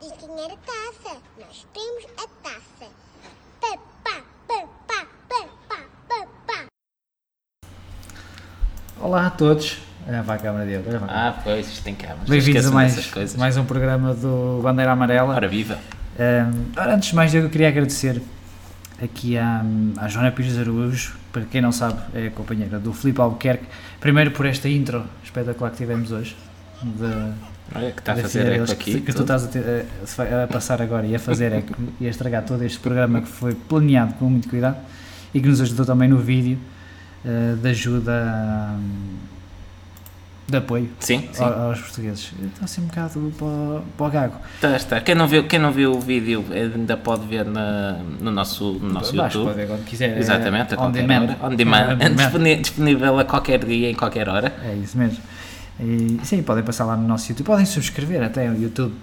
diz quem era taça. Nós temos a taça. Olá a todos. Ah, vai a câmara de agora vai. Ah, pois, isto tem câmaras. Bem-vindos a mais, mais um programa do Bandeira Amarela. Ora viva. Um, ora, antes de mais, eu queria agradecer aqui à, à Joana Pires Araújo, para quem não sabe, é a companheira do Filipe Albuquerque. Primeiro por esta intro espetacular que tivemos hoje. De, Olha que está a fazer eco aqui. que, que tu estás a, passar agora e a fazer eco e a estragar todo este programa que foi planeado com muito cuidado e que nos ajudou também no vídeo eh, de ajuda hum, de apoio Sim, sim. ao- aos portugueses. Está assim um bocado para, o- para o gago. Está, está. Quem, não viu, quem não viu o vídeo ainda pode ver na, no nosso, no nosso que YouTube. pode ver quando quiser. é Exatamente, a on qualquer demand. hora. On demand. On demand. Disponível a qualquer dia, em qualquer hora. É isso mesmo. E, sim, podem passar lá no nosso YouTube. Podem subscrever até o YouTube.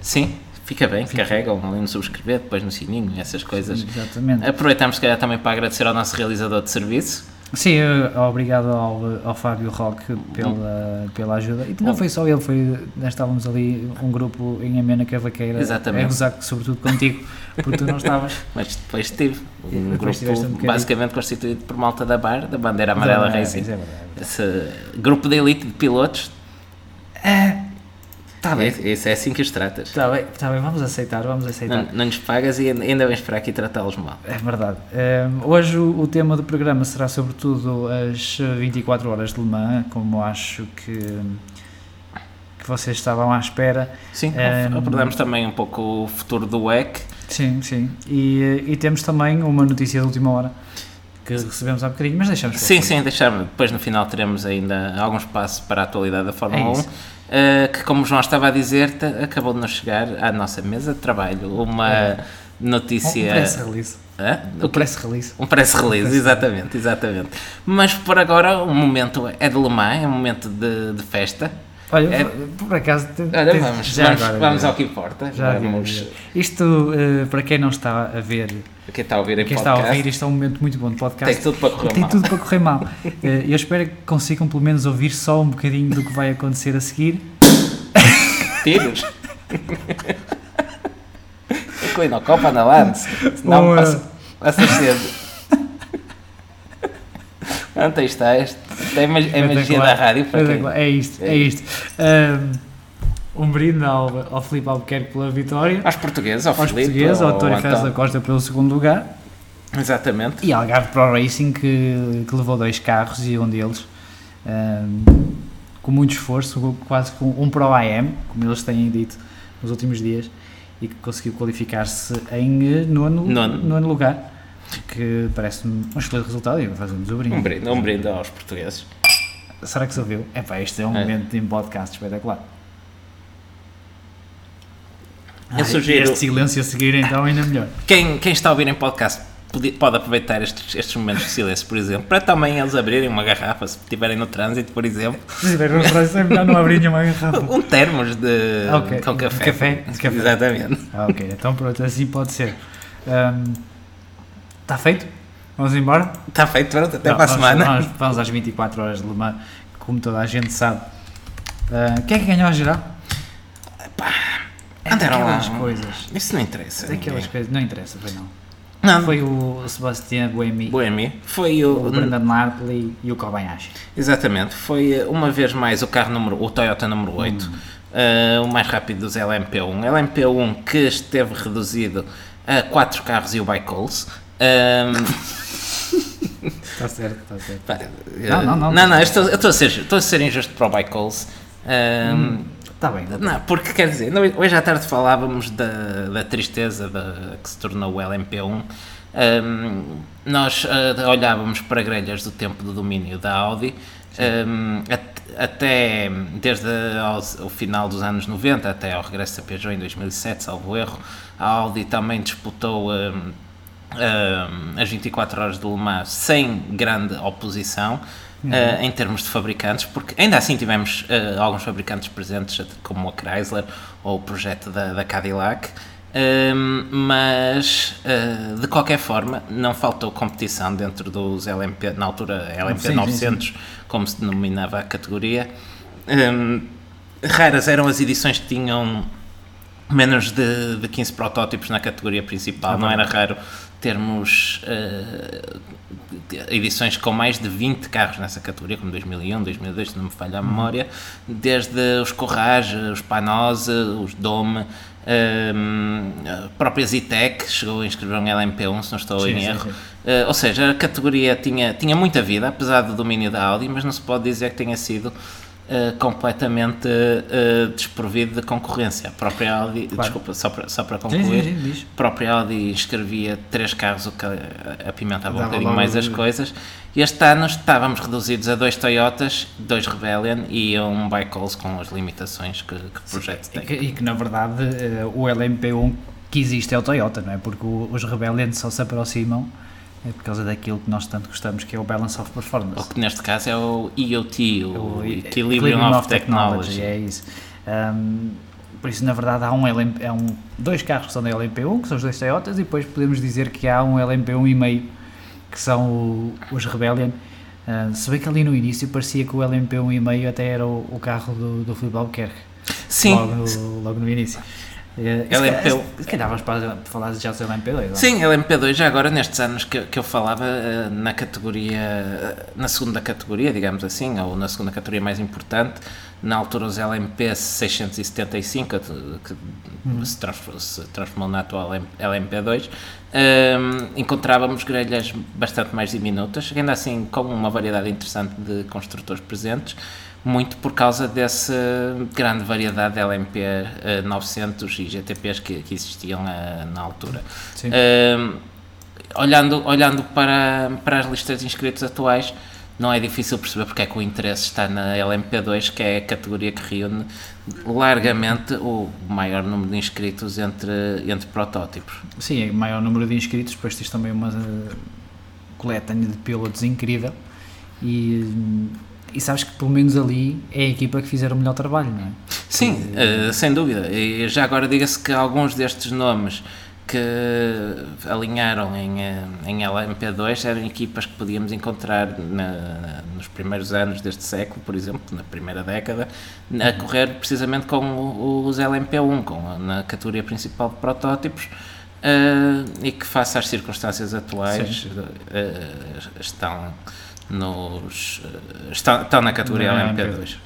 Sim, fica bem. Carregam ali no subscrever, depois no sininho, essas coisas. Exatamente. Aproveitamos, se calhar, também para agradecer ao nosso realizador de serviço. Sim, obrigado ao, ao Fábio Roque pela, pela ajuda. E não foi só ele, foi, nós estávamos ali um grupo em Amena Cavaqueira Exatamente. a gozar sobretudo contigo, porque tu não estavas. Mas depois tive um depois um grupo bocadinho. basicamente constituído por malta da BAR, da Bandeira Amarela É, Racing. é. Esse grupo de elite de pilotos. Está bem, É, é assim que os tratas. está bem, está bem, vamos aceitar, vamos aceitar. Não, não lhes pagas e ainda vens para aqui tratá-los mal. É verdade. Um, hoje o, o tema do programa será sobretudo as 24 horas de Le Mans, como acho que, que vocês estavam à espera. Sim, Ehm, abordamos também um pouco o futuro do WEC. Sim, sim. E, e temos também uma notícia de última hora que recebemos há bocadinho, mas deixamos Sim, sim, deixar-me. Depois no final teremos ainda algum espaço para a atualidade da Fórmula É 1. Eh, que, como o João estava a dizer, acabou de nos chegar à nossa mesa de trabalho uma É. Um notícia. press release. Hã? O press release. Um press release, exatamente, exatamente. Mas por agora o momento é de Le Mans, é um momento de, de festa. Olha, É- por acaso. Olha, vamos, já vamos, agora, vamos ao que importa. já vamos. Isto, eh, para quem não está a ver, quem está a ouvir em quem está a ouvir, isto é um momento muito bom de podcast. tem tudo para correr Tem mal. tudo para correr mal. Eh, Eu espero que consigam pelo menos ouvir só um bocadinho do que vai acontecer a seguir. Tiros. Coi na Copa na Lance. Não, Um, passa, passa cedo. Não, aí está. Este, é mag- é magia da rádio para quem... Espetacular. É isto, é É isto. Um, um brinde ao, ao Filipe Albuquerque pela vitória, Aos portugueses, ao aos Filipe, portugueses, ao António Ferraz da. Costa pelo segundo lugar Exatamente. e Algarve Pro Racing que, que levou dois carros e um deles um, com muito esforço, quase com um Pro AM, como eles têm dito nos últimos dias, e que conseguiu qualificar-se em eh, nono, Nono. nono lugar, que parece-me um excelente resultado e fazemos o brinde. Um brinde, um brinde aos portugueses. Será que se ouviu? É pá, este é um É. momento de um podcast espetacular. Eu Ai, sugiro- Este silêncio a seguir então ainda melhor. Quem, quem está a ouvir em podcast pode, aproveitar estes, estes momentos de silêncio, por exemplo, para também eles abrirem uma garrafa, se estiverem no trânsito, por exemplo. Se tiver um refrão, é melhor não abrir nenhuma garrafa. Um termos de Ah, ok. com De café. café? De café. Exatamente. Ah, ok, então pronto, assim pode ser. Está feito? Vamos embora? Está feito, pronto, até Não, para a semana. Vamos, vamos às 24 horas de Le Mans, como toda a gente sabe. Ah, quem é que ganhou a geral? É Andaram lá. coisas. Isso não interessa. Daquelas coisas, não interessa, foi não. Não, Foi o Sebastián Buemi, Boemi. Foi o o. Brendan Hartley e o Kobayashi. Exatamente. Foi eh, uma vez mais o carro número. O Toyota número 8. Hum. eh, o mais rápido dos LMP1. LMP1 que esteve reduzido a 4 carros e o Bicoles. Ahm, Está certo, está certo. pá, Não, não, não. Não, não, eu estou, eu estou a ser, estou a ser injusto para o. Ahm, Está bem. Não, porque quer dizer, hoje à tarde falávamos da, da tristeza da, que se tornou o LMP1. Ahm, nós ah, olhávamos para grelhas do tempo do domínio da Audi, at- até desde o final dos anos 90 até ao regresso da Peugeot em 2007, salvo erro, a Audi também disputou ahm, ahm, as 24 horas de Le Mans sem grande oposição. eh, em termos de fabricantes, porque ainda assim tivemos eh, alguns fabricantes presentes, como a Chrysler ou o projeto da, da Cadillac, Hum, mas uh, de qualquer forma não faltou competição dentro dos LMP, na altura LMP Sim, sim, 900, como se denominava a categoria. Hum, raras eram as edições que tinham menos de, de 15 protótipos na categoria principal. Não era raro termos uh, edições com mais de 20 carros nessa categoria, como 2001, 2002, se não me falha a memória, desde os Corrage, os Panose, os Dome, um, a própria Zitec chegou a inscrever um LMP1, se não estou Sim, em sim, erro. sim. Uh, ou seja, a categoria tinha, tinha muita vida, apesar do domínio da Audi, mas não se pode dizer que tenha sido uh, completamente uh, desprovido de concorrência. A própria Audi, desculpa, só para, só para Sim, concluir, sim, sim, diz. a própria Audi inscrevia três carros, o que apimentava um bocadinho mais as coisas. Este ano estávamos reduzidos a dois Toyotas, dois Rebellion e um Bicalls com as limitações que, que o projeto E tem. que, e que, na verdade eh, o LMP1 que existe é o Toyota, não é? Porque os Rebellion só se aproximam é por causa daquilo que nós tanto gostamos, que é o Balance of O Performance. que neste caso é o EOT, o, O Equilibrium, of Technology. É isso. Ahm, por isso, na verdade, há um, LMP, há um dois carros que são da LMP1, que são os dois Toyotas, e depois podemos dizer que há um LMP1 e meio, que são o- os Rebellion. Ah, se bem que ali no início parecia que o LMP1 e meio até era o, o carro do, do Filipe Albuquerque. Sim, logo no, logo no início. Eh, se LMP1. calhar- Se calhar vais para falar já seu LMP2. não? Sim, LMP2 já agora nestes anos que, que eu falava eh, na categoria, eh, na segunda categoria, digamos assim, ou na segunda categoria mais importante, na altura os LMP 675, que Uhum. se, transformou, se transformou na atual LMP2, ehm, encontrávamos grelhas bastante mais diminutas, ainda assim com uma variedade interessante de construtores presentes, muito por causa dessa grande variedade de LMP eh, 900 e GTPs que, que existiam eh, na altura. Sim. Ehm, olhando, olhando para, para as listas de inscritos atuais, não é difícil perceber porque é que o interesse está na LMP2, que é a categoria que reúne largamente o maior número de inscritos entre, entre protótipos. Sim, é o maior número de inscritos, depois tens também uma eh, coletânea de pilotos incrível e, e sabes que pelo menos ali é a equipa que fizeram o melhor trabalho, não é? Sim, eh, sem dúvida. E já agora diga-se que alguns destes nomes que alinharam em, eh, em LMP2 eram equipas que podíamos encontrar na- nos primeiros anos deste século, por exemplo, na primeira década, a correr precisamente com o- os LMP1, com, na categoria principal de protótipos, eh, e que, face às circunstâncias atuais, eh, estão, nos, eh, estão na categoria Na LMP2.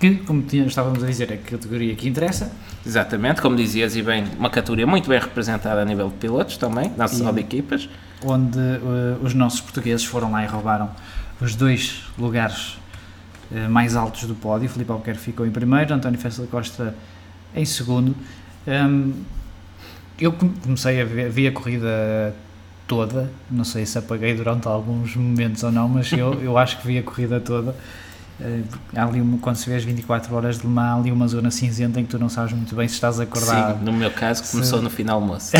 Que, como estávamos a dizer, é a categoria que interessa Exatamente, como dizias, e bem, uma categoria muito bem representada a nível de pilotos também, não só de equipas. onde eh, os nossos portugueses foram lá e roubaram os dois lugares eh, mais altos do pódio. Filipe Albuquerque ficou em primeiro, António Festa da Costa em segundo. Hum, eu come- comecei a ver, vi a corrida toda, não sei se apaguei durante alguns momentos ou não, mas eu, eu acho que vi a corrida toda. Eh, há ali, quando se vê as 24 horas de Le Mans, há ali uma zona cinzenta em que tu não sabes muito bem se estás acordado Sim, no meu caso começou Se- no final almoço.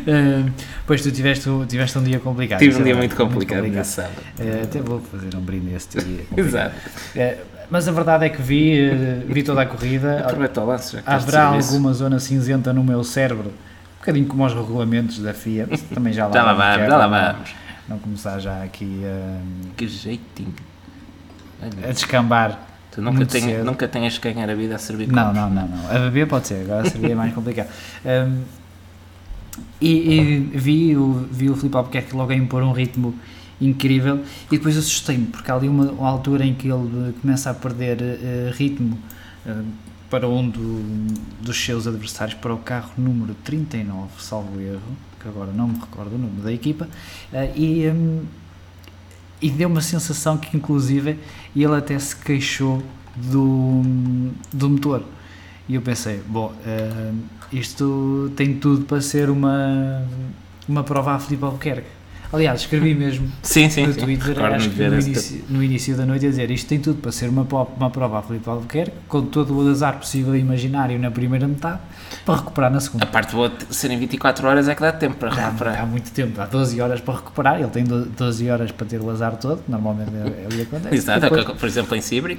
Uh, pois tu tiveste, tiveste um dia complicado. Tive um é dia muito complicado nesse sábado. Uh, até vou fazer um brinde esse teu dia. Exato. Uh, mas a verdade é que vi, vi toda a corrida. Estás de Haverá alguma zona cinzenta no meu cérebro, bocadinho como os regulamentos da FIA. Também já lá, Já lá vamos, que é vamos, já lá vamos. Não começar já aqui uh, Que jeitinho. a Olha, descambar. tu nunca, tenho, cedo. nunca tenhas que ganhar a vida a servir Não, não, não, não. A beber pode ser, agora seria mais complicado. Um, e, e vi, o, vi o Filipe Albuquerque logo a impor um ritmo incrível e depois assustei-me, porque há ali uma, uma altura em que ele começa a perder eh, ritmo eh, para um do- dos seus adversários, para o carro número 39, salvo erro, que agora não me recordo o nome da equipa, eh, e, hum, e deu uma sensação que inclusive ele até se queixou do, do motor. E eu pensei, bom, eh, isto tem tudo para ser uma, uma prova a Filipe Albuquerque. Aliás, escrevi mesmo Sim, sim, no sim. Twitter, Recordo-me acho que no início, no início da noite, a dizer isto tem tudo para ser uma, uma prova a Filipe Albuquerque, com todo o azar possível e imaginário na primeira metade, para recuperar na segunda. A parte boa de serem 24 horas é que dá tempo para Dá, recuperar. há muito tempo, há 12 horas para recuperar, ele tem do- 12 horas para ter o azar todo, normalmente é, é o que acontece. Exato, Depois- por exemplo em Sibri,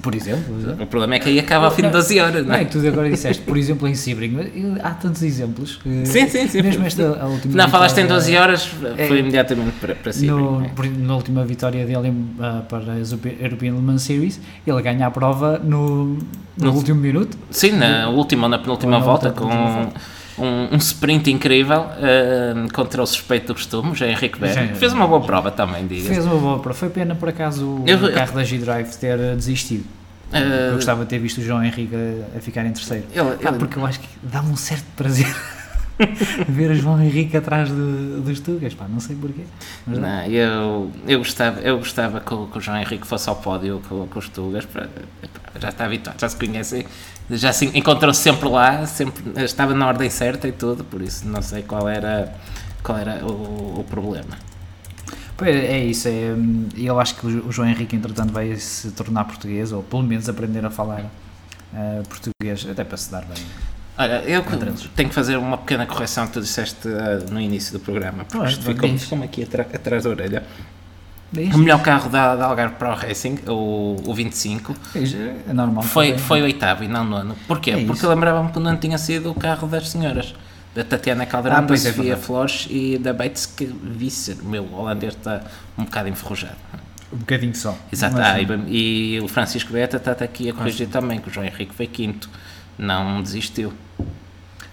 Por exemplo. O problema é que aí acaba ao fim de 12 horas, não Não é é? que tu agora disseste, por exemplo, em Sebring, mas eu- há tantos exemplos. Sim, sim, sim. Mesmo esta a última Não, falaste em vitória- 12 horas, É. foi imediatamente para, para no, é? na última vitória dele ah, para a Europe- European Le Mans Series, ele ganha a prova no, no, No- último minuto. Sim, na última ou na penúltima volta, outra com penúltima um, um sprint incrível eh, contra o suspeito do costume, o Henrique Berg. Já- Fez uma boa prova também, diga. Fez uma boa prova. Foi pena, por acaso, o Eu- carro da G-Drive ter ah, desistido. Eh, Eu gostava de ter visto o João Henrique a, a ficar em terceiro. ele- Ah, ele- porque eu acho que dá-me um certo prazer ver o João Henrique atrás do- dos Tugas, pá, não sei porquê. Mas dá. Não, eu, eu gostava, eu gostava que, o, que o João Henrique fosse ao pódio com, com os Tugas, para- já está habituado, já se conhecem, já se encontrou sempre lá, sempre, estava na ordem certa e tudo, por isso não sei qual era, qual era o, o problema. Pois, é isso, é, eu acho que o João Henrique, entretanto, vai se tornar português, ou pelo menos aprender a falar ah, português, até para se dar bem. Olha, eu tenho que fazer uma pequena correção que tu disseste ah, no início do programa, porque Ah, isto ficou- ficou-me aqui atrás da orelha. Diz? O melhor carro da, da Algarve Pro Racing, o, o 25, Diz, É normal. foi, também. foi oitavo e não nono. Porquê? É Porque lembrava-me que o nono tinha sido o carro das senhoras. Da Tatiana Calderón, Ah, da é Sofia verdade. Flores e da Bates que Visser. O meu holandês está um bocado enferrujado. Um bocadinho só. Exato. Mas, Ah, e, e o Francisco Beta está aqui a corrigir também, que o João Henrique foi quinto. Não desistiu.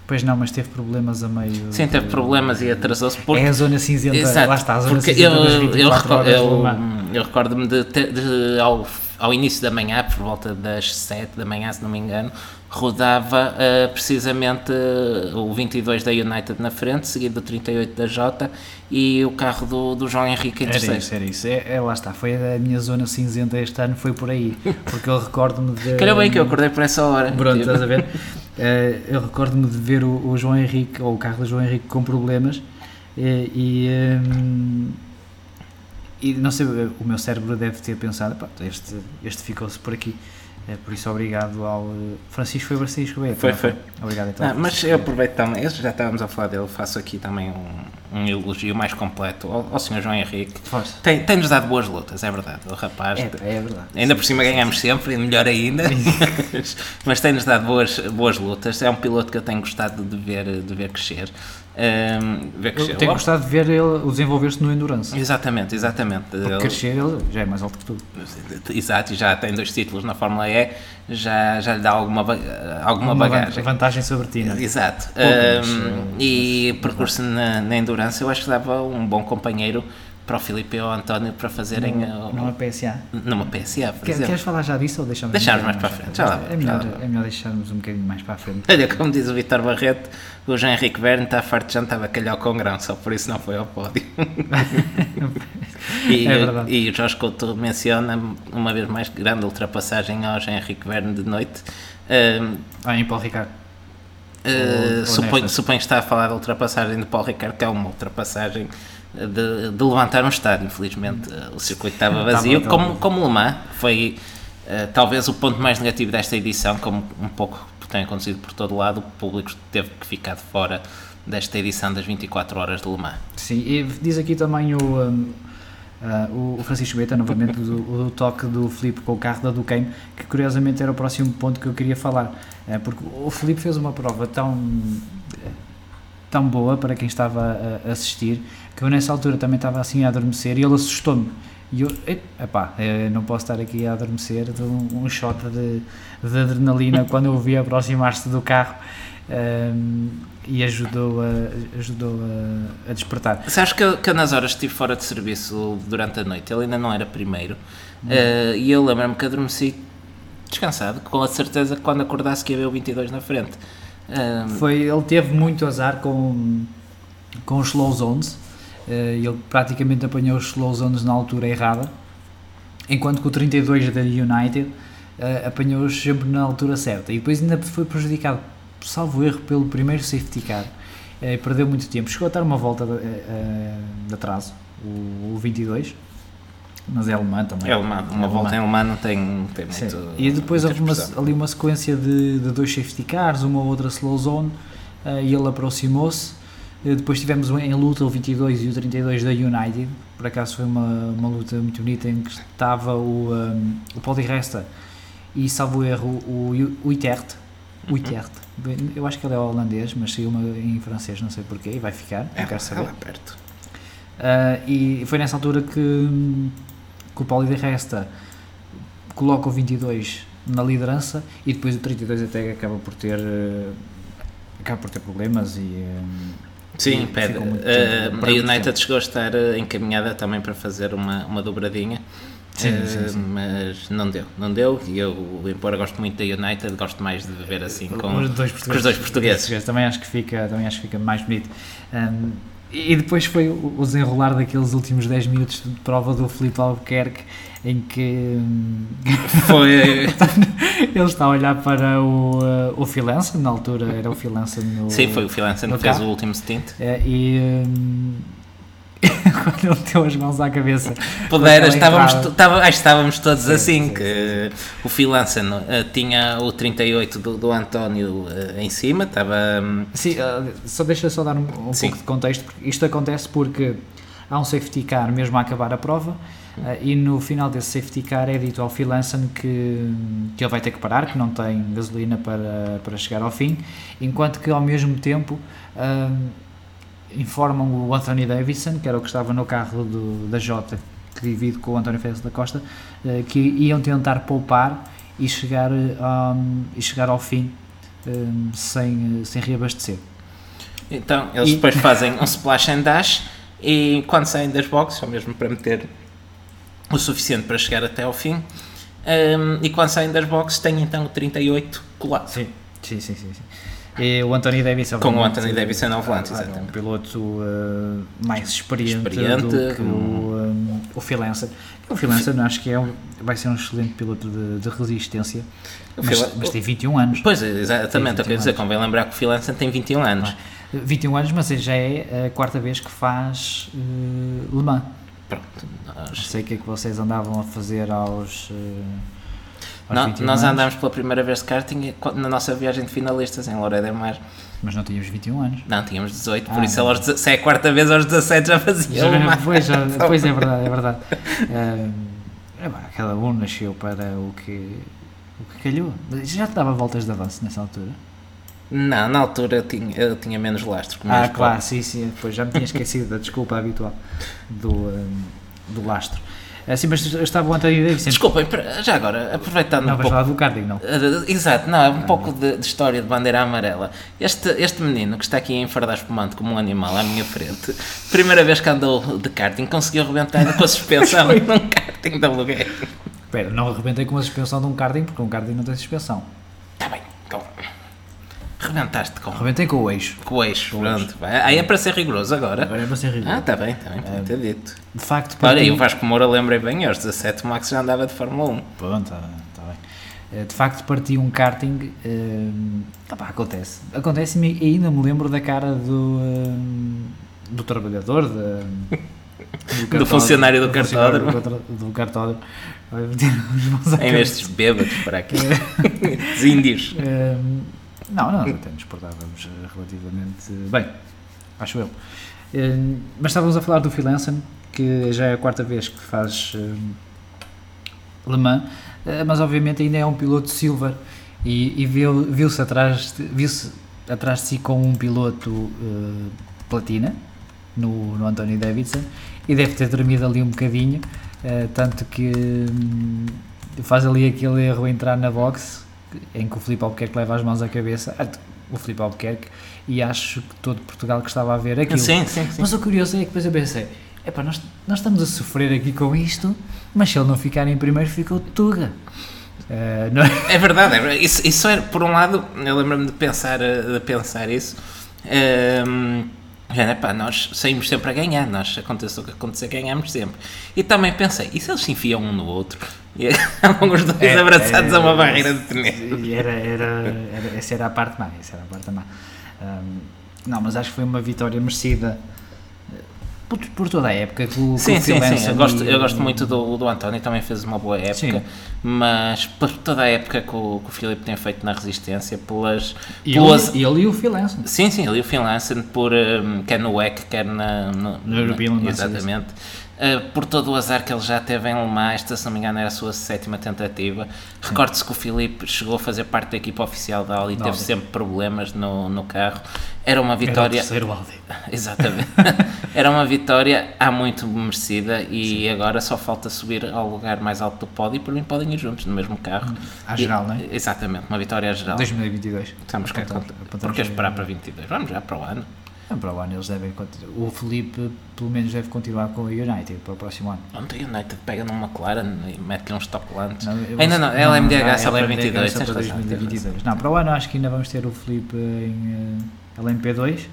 Pois não, mas teve problemas a meio. Sim, teve de- problemas e atrasou-se porque É a zona cinzenta. Exato, Lá está, a zona porque cinzenta eu, eu, 24 recordo- horas de Le eu, eu recordo-me de, ter- de ao, ao início da manhã, por volta das 7 da manhã, se não me engano, rodava eh, precisamente eh, o 22 da United na frente, seguido do 38 da Jota e o carro do, do João Henrique em Era terceiro. isso, era isso. É, é, lá está, foi a minha zona cinzenta este ano, foi por aí. Porque eu recordo-me de. Calhou bem que eu acordei por essa hora. Pronto, Tipo, estás a ver? Eh, eu recordo-me de ver o, o João Henrique, ou o carro do João Henrique com problemas e, hum, e não sei, o meu cérebro deve ter pensado, "Pá, este, este ficou-se por aqui. Eh, por isso, obrigado ao eh, Francisco, foi Francisco Beto. Foi, não foi. Obrigado então. Ah, mas eu aproveito também, já estávamos a falar dele, faço aqui também um, um elogio mais completo ao, ao Sr. João Henrique. Força. Tem- Tem-nos dado boas lutas, é verdade. O rapaz É, é verdade. Ainda por cima ganhamos sempre, e melhor ainda. mas, mas tem-nos dado boas, boas lutas. É um piloto que eu tenho gostado de ver, de ver crescer. Crescer. Eu tenho gostado de ver ele desenvolver-se no Endurance. Exatamente, exatamente. Porque Ele- crescer ele já é mais alto que tu. Exato, e já tem dois títulos na Fórmula E, já, já lhe dá alguma, alguma Uma bagagem. vantagem sobre ti, não é? Exato. Poucas, Ahm, e percurso na, na Endurance, eu acho que dava um bom companheiro para o Filipe e ao António para fazerem Não é PSA. numa PSA, por Quer- exemplo. Queres falar já disso ou deixamos? Um mais bocadinho para a frente, já lá É melhor, é melhor deixarmos um bocadinho mais para a frente. Olha, como diz o Vitor Barreto, o João Henrique Verne está farto de jantar bacalhau com grão, só por isso não foi ao pódio. e, É verdade. e o Jorge Couto menciona, uma vez mais, grande ultrapassagem ao João Henrique Verne de noite. Ahm, Ah, em Paulo Ricardo. Uh, ou suponho, suponho que está a falar da ultrapassagem de Paulo Ricardo, que é uma ultrapassagem de, de levantar um estádio. Infelizmente, uh, o circuito estava vazio, como, como Le Mans. Foi uh, talvez o ponto mais negativo desta edição, como um pouco tem acontecido por todo lado. O público teve que ficar de fora desta edição das 24 horas de Le Mans. Sim, e diz aqui também o, um, ah, o Francisco Beta, novamente, do, do toque do Filipe com o carro da Duqueine, que curiosamente era o próximo ponto que eu queria falar. Eh, porque o Filipe fez uma prova tão, eh, tão boa para quem estava a assistir, que eu nessa altura também estava assim a adormecer e ele assustou-me. E eu, "Ei, epá, eh, não posso estar aqui a adormecer, de um, um shot de, de adrenalina quando eu o vi aproximar-se do carro ehm, e ajudou, a, ajudou a, a despertar. Sabes que eu, que eu nas horas estive fora de serviço durante a noite, ele ainda não era primeiro, uh, e eu lembro-me que adormeci descansado, com a certeza que quando acordasse que ia ver o 22 na frente. Um, Foi, ele teve muito azar com, com os slow zones, ele praticamente apanhou os slow zones na altura errada, enquanto que o 32 da United eh, apanhou-os sempre na altura certa, e depois ainda foi prejudicado, salvo erro, pelo primeiro safety car, eh, perdeu muito tempo, chegou a estar uma volta de, eh, eh, de atraso, o, o 22, mas é alemã também. é alemão, uma É volta em alemã. não tem, tem Sim. muito. E depois houve uma- ali uma sequência de, de dois safety cars, uma ou outra slow zone, eh, e ele aproximou-se. Eh, depois tivemos em luta o 22 e o 32 da United. Por acaso foi uma, uma luta muito bonita em que estava o, um, o Paul Di Resta e, salvo erro, o Uitert. Uitert. Eu acho que ele é holandês, mas saiu em francês, não sei porquê, e vai ficar, não quero saber. É perto. Uh, e foi nessa altura que, que o de Resta coloca o 22 na liderança e depois o 32 até acaba por ter uh, acaba por ter problemas e uh, sim, e pede. Uh, a United chegou a estar uh, encaminhada também para fazer uma, uma dobradinha. Sim, Uh, sim, sim. Mas não deu, não deu. E eu, embora gosto muito da United, gosto mais de ver assim com, os dois com os dois portugueses. Também acho que fica, também acho que fica mais bonito. Um, e depois foi o o desenrolar daqueles últimos 10 minutos de prova do Filipe Albuquerque em que hum, Foi. ele está a olhar para o, uh, o Filança, na altura era o Filança no. Sim, foi o no que fez carro. o último stint. É, e hum, quando ele meteu as mãos à cabeça. Pudera, estávamos, estava- acho que estávamos todos Sim, assim, sim, que o Phil Hansen eh, tinha o 38 do, do António eh, em cima, estava... hum, Sim, uh, só deixa só dar um, um Sim. pouco de contexto, porque isto acontece porque há um safety car mesmo a acabar a prova uh, e no final desse safety car é dito ao Phil que, que ele vai ter que parar, que não tem gasolina para, para chegar ao fim, enquanto que ao mesmo tempo um, informam o Anthony Davidson, que era o que estava no carro do, da Jota, que divide com o António Félix da Costa, uh, que iam tentar poupar e chegar, um, e chegar ao fim um, sem, sem reabastecer. Então, eles E- depois fazem um splash and dash e quando saem das boxes, só mesmo para meter o suficiente para chegar até ao fim, hum, e quando saem das boxes têm então o 38 colado. Sim, sim, sim, sim. sim. E o Anthony Davidson. Com o Anthony Davidson ao volante, ah, é um piloto uh, mais experiente, Experiente, do que o, um, o Phil Hansen. O Phil Hansen acho que é um, vai ser um excelente piloto de, de resistência, mas, Phil- mas tem 21 anos. Pois, é, exatamente, Tem eu queria dizer, 21 convém lembrar que o Phil Hansen tem 21 anos. 21 anos, mas já é a quarta vez que faz uh, Le Mans. Pronto, Não nós, sei o que é que vocês andavam a fazer aos. Nó- 21 nós andámos pela primeira vez de karting na nossa viagem de finalistas em Louré de Mar. Mas não tínhamos 21 anos. Não, tínhamos 18, por Ah, isso ela aos, se é a quarta vez aos 17 já fazia Já, uma. pois, já, pois é verdade, é verdade. Pá, cada um nasceu para o que, o que calhou. Já te dava voltas de avanço nessa altura? Não, na altura eu tinha, eu tinha menos lastro. Ah, claro, pobres. sim, sim. Depois já me tinha esquecido da desculpa habitual do, ahm, do lastro. Assim, mas estava o António Davidson. Desculpem, já agora, aproveitando Não, um pouco. falar do karting, não. Uh, Exato, não, é um pouco de, de história de bandeira amarela. Este, este menino que está aqui a enfardar espumante como um animal à minha frente, primeira vez que andou de karting, conseguiu arrebentar com a suspensão num karting de aluguel. Espera, não arrebentei com uma suspensão de um karting, porque um karting não tem suspensão. Está bem, com... Rebentaste com, Arrebentei com o eixo. com o eixo, pronto. vai. Aí é para ser rigoroso agora. Agora é para ser Ah, ridículo. está bem, está bem, pode ter dito. De facto, Olha, parti- e o Vasco Moura lembrei bem, aos 17 o Max já andava de Fórmula 1. Pronto, está bem. Eh, De facto, parti um karting. hum, ah pá, acontece. Acontece-me e ainda me lembro da cara do, hum, do trabalhador, da- do, cartódromo- funcionário do funcionário cartódromo. Do, cartó- do cartódromo. Em vez destes bêbados para aqui. Dos índios. Hum, não, nós até nos portávamos eh, relativamente bem, acho eu. Hum, mas estávamos a falar do Phil Hansen, que já é a quarta vez que faz Le Mans, eh, mas obviamente ainda é um piloto silver e, e viu- viu-se atrás, viu-se atrás de si com um piloto eh, platina, no, no Anthony Davidson, e deve ter dormido ali um bocadinho, eh, tanto que hum, faz ali aquele erro entrar na box, em que o Filipe Albuquerque leva as mãos à cabeça, ah, o Filipe Albuquerque, e acho que todo Portugal que estava a ver aquilo. Sim, sim, sim. Mas o curioso é que depois eu pensei, epá, nós, nós estamos a sofrer aqui com isto, mas se ele não ficar em primeiro, ficou Tuga. Eh, não é? É verdade, é verdade. Isso, isso era, por um lado, eu lembro-me de pensar, eh, de pensar isso. Ehm, já, pá, nós saímos sempre a ganhar, nós aconteça o que acontecer, ganhamos sempre. E também pensei, e se eles se enfiam um no outro? E acabam os dois abraçados a uma barreira de. E Era, era, era, essa era a parte má, essa era a parte má. Ahm, não, mas acho que foi uma vitória merecida por, por toda a época que o, que Sim, o sim, sim. Eu gosto, e- eu gosto muito do, do António, também fez uma boa época. Sim. Mas por toda a época que o, que o Filipe tem feito na Resistência, pelas. E pelas ele, ele e o Phil Hansen. Sim, sim, ali o Phil Hansen, por, um, quer no WEC, quer na, no, No European. Exatamente. Por todo o azar que ele já teve em Le Mans, esta, se não me engano, era a sua sétima tentativa. Recorde-se que o Filipe chegou a fazer parte da equipa oficial da Audi e teve Audi. sempre problemas no, no carro. Era uma Era o vitória. terceiro Audi. Exatamente. Era uma vitória há muito merecida e agora só falta subir ao lugar mais alto do pódio e por mim podem ir juntos no mesmo carro. À E- geral, não é? Exatamente, uma vitória à geral. 2022. Estamos conta. apontamos Porque esperar para 22? Vamos já para o ano. Não, para o ano eles devem continuar. O Felipe, pelo menos, deve continuar com o United para o próximo ano. Ontem o United pega numa McLaren e mete-lhe uns tocolantes. Não, eu- Ainda não, LMDH ah, só para LMDH 22. só tens para razão, tens 2022. Não, para o ano acho que ainda vamos ter o Felipe em eh, LMP2.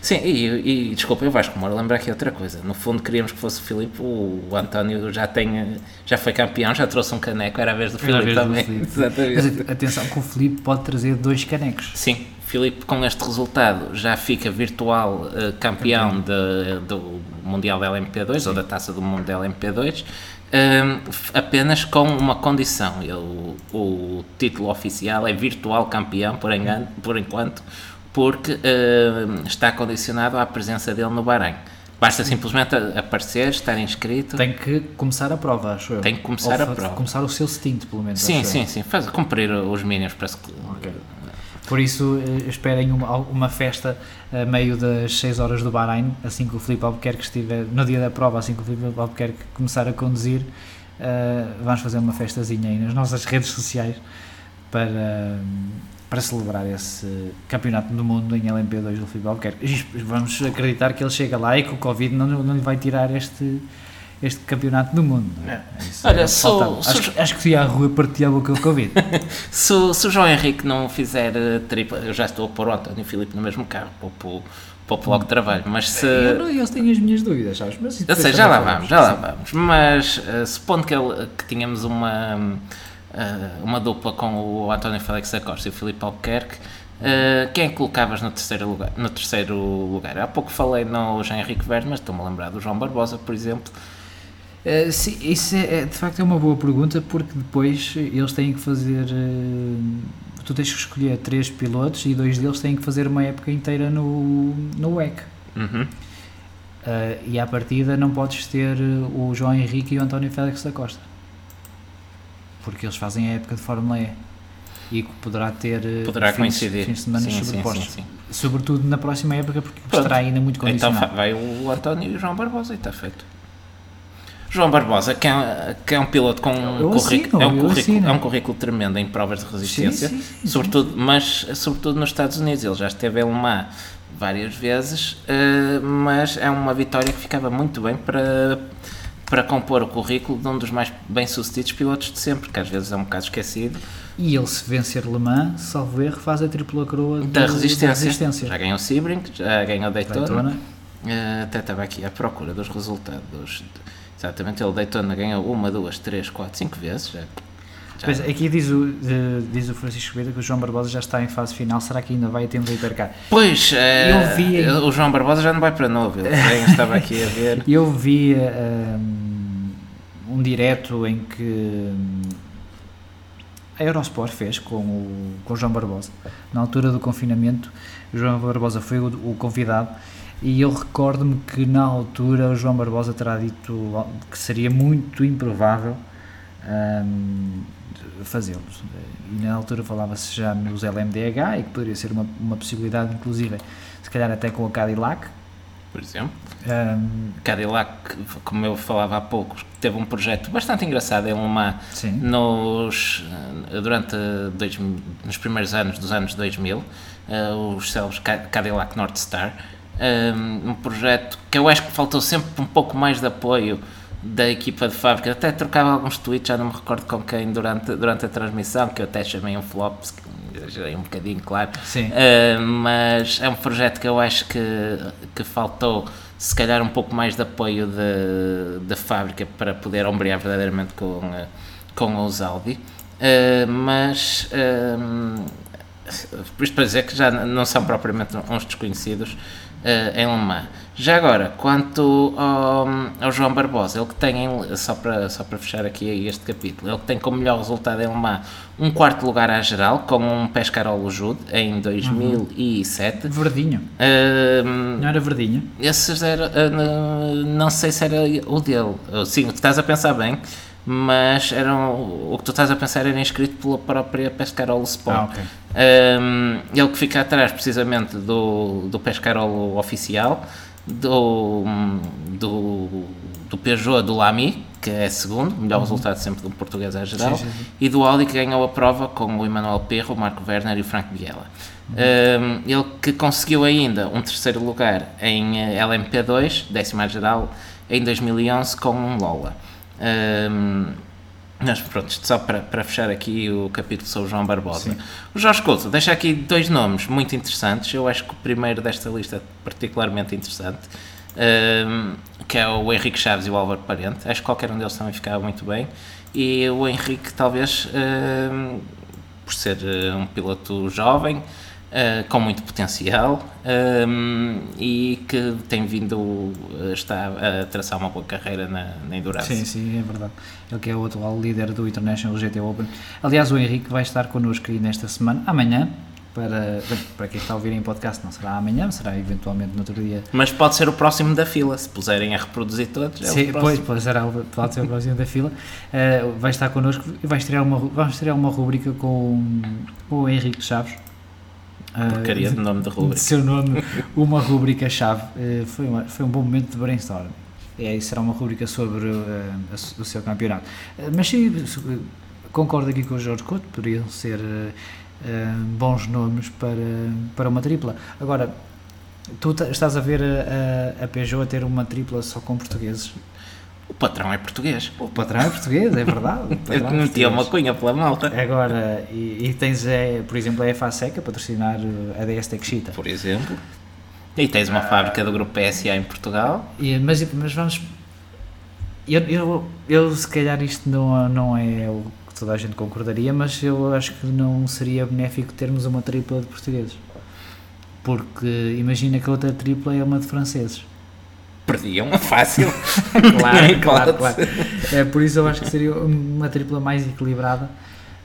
Sim, e, e desculpa, eu Vasco Moura, lembrar aqui outra coisa. No fundo queríamos que fosse o Filipe, o, António já tem, já foi campeão, já trouxe um caneco, era a vez do Filipe também. Filipe. Exatamente. Mas atenção que o Felipe pode trazer dois canecos. Sim, Filipe com este resultado já fica virtual eh, campeão de- do Mundial da LMP2 ou da Taça do Mundo da LMP2 ehm, apenas com uma condição. Ele- o título oficial é virtual campeão, por, engano, por enquanto, porque ehm, está condicionado à presença dele no Bahrein. Basta simplesmente aparecer, estar inscrito. Tem que começar a prova, acho eu. Tem que começar Ou a prova. Começar o seu stint, pelo menos. sim, eu. sim, sim, faz, cumprir os mínimos. Parece que, Por isso, eh, esperem uma, uma festa a meio das 6 horas do Bahrein, assim que o Filipe Albuquerque estiver, no dia da prova, assim que o Filipe Albuquerque começar a conduzir, eh, vamos fazer uma festazinha aí nas nossas redes sociais para, para celebrar esse campeonato do mundo em LMP2 do Filipe Albuquerque. Vamos acreditar que ele chega lá e que o Covid não, não lhe vai tirar este, este campeonato do mundo. não é? Isso Olha, o que sou- faltava. sou- acho, que- acho que se ia à rua partilhava com o Covid. Se, o- se o João Henrique não fizer eh, tripla, eu já estou a pôr o António e o Filipe no mesmo carro, poupo, poupo logo trabalho, mas se. Eu, não, eu tenho as minhas dúvidas, sabes? Mas Eu sei, já lá vamos, já lá vamos, mas eh, supondo que, ele- que tínhamos uma, eh, uma dupla com o António Félix da Costa e o Filipe Albuquerque, eh, quem é que colocavas no terceiro lugar? No terceiro lugar? Há pouco falei no João Henrique Verde, mas estou-me a lembrar do João Barbosa, por exemplo. Eh, sim, isso é, é, de facto é uma boa pergunta porque depois eles têm que fazer. eh, tu tens que escolher três pilotos e dois deles têm que fazer uma época inteira no, no WEC. Uhum. Eh, e à partida não podes ter o João Henrique e o António Félix da Costa porque eles fazem a época de Fórmula E e que poderá ter Poderá fins, coincidir. fins de semana Sim, sobrepostos. sim, sim. sobretudo na próxima época porque Pronto. estará ainda muito Então condicionado fa- vai o António e o João Barbosa e está feito. João Barbosa, que é, que é um piloto com um Eu currículo, assino, é, um currículo, é um currículo tremendo em provas de resistência, sim, sim, sim. sobretudo, mas sobretudo nos Estados Unidos. Ele já esteve em Le Mans várias vezes, eh, mas é uma vitória que ficava muito bem para, para compor o currículo de um dos mais bem-sucedidos pilotos de sempre, que às vezes é um bocado esquecido, E ele, se vencer Le Mans, salvo erro, faz a tripla coroa da resistência. resistência. Já ganhou Sebring, já ganhou Daytona. Daytona. Eh, até estava aqui à procura dos resultados. Exatamente, ele Daytona ganhou uma, duas, três, quatro, cinco vezes. Já, já- Pois, aqui diz o, de- diz o Francisco Vieira que o João Barbosa já está em fase final. Será que ainda vai ter um hipercar? Pois, eh, Eu vi o João Barbosa já não vai para novo. Ele estava aqui a ver. Eu vi um, um direto em que hum, a Eurosport fez com o, com o João Barbosa. Na altura do confinamento, o João Barbosa foi o, o convidado e eu recordo-me que na altura o João Barbosa terá dito que seria muito improvável hum, fazê-lo. E na altura falava-se já nos LMDH e que poderia ser uma, uma possibilidade, inclusive, se calhar até com a Cadillac. Por exemplo, Hum, Cadillac, como eu falava há pouco, teve um projeto bastante engraçado Mans sim. nos, durante dois, nos primeiros anos dos anos 2000, eh, os Ca- Cadillac North Star, um projeto que eu acho que faltou sempre um pouco mais de apoio da equipa de fábrica, até trocava alguns tweets, já não me recordo com quem durante, durante a transmissão, que eu até chamei um flop, um bocadinho claro, Sim. Uh, mas é um projeto que eu acho que, que faltou se calhar um pouco mais de apoio da fábrica para poder ombrear verdadeiramente com, uh, com os Audi. Uh, mas por isto para dizer que já não são propriamente uns desconhecidos uh, em Le Mans. Já agora, quanto ao, ao, João Barbosa, ele que tem, só para, só para fechar aqui este capítulo, ele que tem como melhor resultado em Le Mans um quarto lugar à geral, com um Pescarolo Jude em 2007. Uhum. Verdinho. Uh, não era verdinho? Esse era, uh, não sei se era o dele. Sim, estás a pensar bem mas eram, o que tu estás a pensar era inscrito pela própria Pescarolo Sport. Ah, okay. um, ele que fica atrás precisamente do, do Pescarolo oficial, do, do, do Peugeot do Lamy, que é segundo, melhor uhum. resultado sempre do português em geral, sim, sim, sim. e do Audi que ganhou a prova com o Emmanuel Perro, o Marco Werner e o Frank Biela. Uhum. Um, ele que conseguiu ainda um terceiro lugar em eh, LMP2, décima geral, em 2011 com um Lola. Um, mas pronto, isto só para, para fechar aqui o capítulo sobre o João Barbosa. Sim. O Jorge Couto deixa aqui dois nomes muito interessantes. Eu acho que o primeiro desta lista é particularmente interessante, um, que é o Henrique Chaves e o Álvaro Parente. Acho que qualquer um deles também ficava muito bem. E o Henrique, talvez, um, por ser uh, um piloto jovem, Uh, com muito potencial um, e que tem vindo está a traçar uma boa carreira na, na Endurance. Sim, sim, é verdade. Ele que é o atual líder do International GT Open. Aliás, o Henrique vai estar connosco aí nesta semana, amanhã, para, para quem está a ouvir em podcast, não será amanhã, será eventualmente no outro dia. Mas pode ser o próximo da fila, se puserem a reproduzir todos. É Sim, pois, pode ser, pode ser o próximo da fila. Uh, vai estar connosco e vai estrear uma, vamos estrear uma rubrica com, com o Henrique Chaves Porcaria de nome da rubrica. De seu nome, uma rubrica-chave. Uh, foi, uma, foi um bom momento de brainstorm. É, será uma rubrica sobre uh, o seu campeonato. Uh, mas sim, concordo aqui com o Jorge Couto, poderiam ser bons nomes para, para uma tripla. Agora, tu estás a ver a, a, a Peugeot a ter uma tripla só com portugueses? O patrão é português. O patrão é português, é verdade. Eu metia uma cunha pela malta. Agora, e, e tens, é, por exemplo, a EFASEC a patrocinar eh, a DS Texita. Por exemplo. E tens uma ah, fábrica do grupo PSA em Portugal. E, mas, mas vamos. Eu, eu, eu, se calhar, isto não, não é o que toda a gente concordaria, mas eu acho que não seria benéfico termos uma tripla de portugueses. Porque imagina que a outra tripla é uma de franceses perdiam fácil. claro, claro, claro. É, por isso eu acho que seria uma tripla mais equilibrada.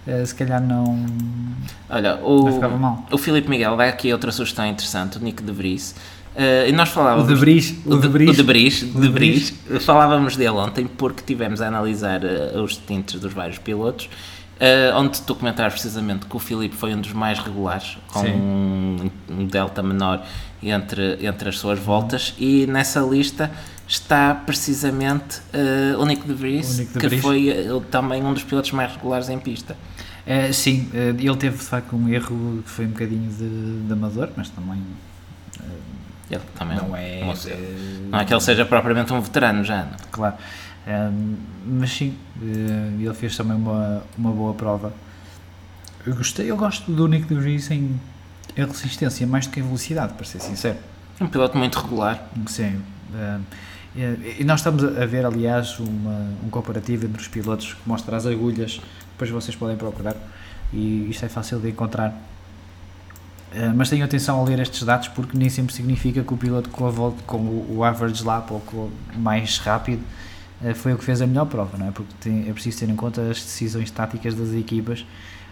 Uh, se calhar não. Olha, o, mal. o Filipe Miguel dá aqui outra sugestão interessante, o Nick de Vries. Uh, e nós falávamos. O de Vries. O de Vries. O de Vries. De Vries. Falávamos dele ontem porque tivemos a analisar uh, os tintes dos vários pilotos. Uh, onde tu comentaste precisamente que o Filipe foi um dos mais regulares, com um, um, delta menor entre, entre as suas voltas, e nessa lista está precisamente uh, o Nico de Vries, de que Vries. foi uh, também um dos pilotos mais regulares em pista. É, sim, ele teve de facto um erro que foi um bocadinho de, de amador, mas também. ele também não é, não é que ele seja propriamente um veterano já. Não? Claro. Um, mas sim, uh, ele fez também uma, uma boa prova. Eu gostei, eu gosto do Nick de Vries em, em resistência, mais do que em velocidade, para ser sincero. Um piloto muito regular. Sim. Uh, e nós estamos a ver, aliás, uma, um comparativo entre os pilotos que mostra as agulhas, depois vocês podem procurar, e isto é fácil de encontrar. Uh, mas tenham atenção a ler estes dados porque nem sempre significa que o piloto com a volta com o average lap ou com o mais rápido eh, foi o que fez a melhor prova, não é? Porque tem, é preciso ter em conta as decisões táticas das equipas.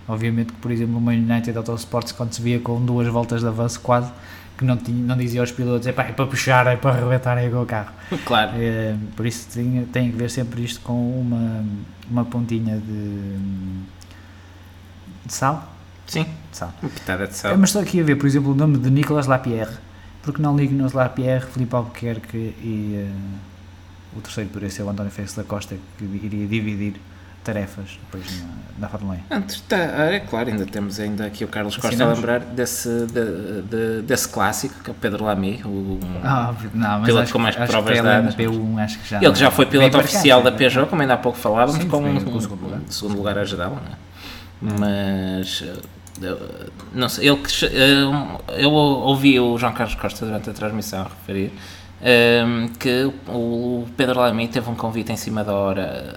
Obviamente que, por exemplo, uma United Autosports, quando se via com duas voltas de avanço quase, que não, tinha, não dizia aos pilotos, é, pá, é para puxar, é para arrebentar com o carro. Claro. É, por isso tem, tem que ver sempre isto com uma, uma pontinha de, de sal. Sim, de sal. uma pitada de sal. É, mas estou aqui a ver, por exemplo, o nome de Nicolas Lapierre. Porque não Nicolas Lapierre, Filipe Albuquerque e... Uh, o terceiro poderia ser o António Félix da Costa, que iria dividir tarefas depois na, na Fórmula 1. Antes, tá, é claro, ainda temos ainda aqui o Carlos Costa a lembrar desse, de, de, desse clássico, que é o Pedro Lamy, o ah, não, piloto acho, com mais acho provas dadas. P1, acho que já ele já foi piloto oficial da Peugeot, como ainda há pouco falávamos, Sim, com, um, com segundo lugar, segundo lugar a geral. Hum. Mas não sei, ele, eu, eu ouvi o João Carlos Costa durante a transmissão a referir ehm, que o Pedro Lamy teve um convite em cima da hora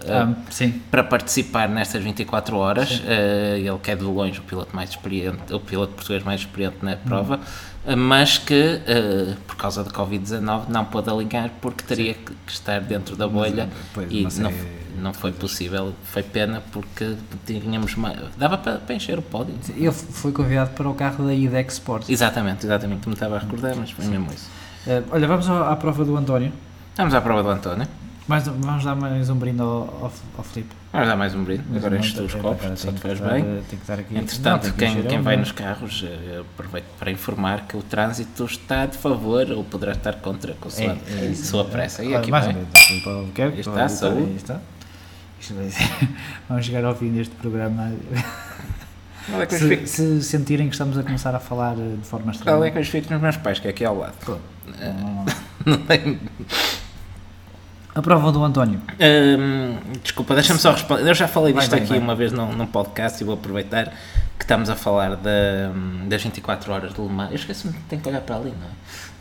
sim. para participar nestas 24 horas. Eh, ele que é de longe o piloto mais experiente, o piloto português mais experiente na prova, eh, mas que eh, por causa da Covid-19 não pôde alinhar porque teria que que estar dentro da bolha pois, e não, série não foi possível. Foi pena porque tínhamos mais, dava para, para encher o pódio. Ele foi convidado para o carro da IDEX Sports. Exatamente, exatamente, me estava a recordar, mas foi mesmo isso. Eh, olha, vamos ao- à prova do António. Vamos à prova do António. Mais, vamos dar mais um brinde ao, ao, ao Filipe. Vamos dar mais um brinde. Mais Agora enches os copos, cara, só te faz bem. eh, Tem que estar aqui. Entretanto, Não, quem, quem é vai nos carros, eh, aproveito para informar que o trânsito está de favor ou poderá estar contra com a sua, É, é isso. sua pressa. E Olha, aqui mais vai. um. Filipe Albuquerque, Aí está, saúde. está. Vamos chegar ao fim deste programa. Qual é que Se, se sentirem que estamos a começar a falar eh, de forma Qual é estranha. que eu fico nos meus pais, que é aqui ao lado? Pronto. Não, não, tenho- A prova do António. Hum, desculpa, deixa-me só responder. Eu já falei disto vai, aqui vai. uma vez num, num podcast e vou aproveitar que estamos a falar da, das 24 horas de Le Mans. Eu esqueci-me que tenho que olhar para ali, não é?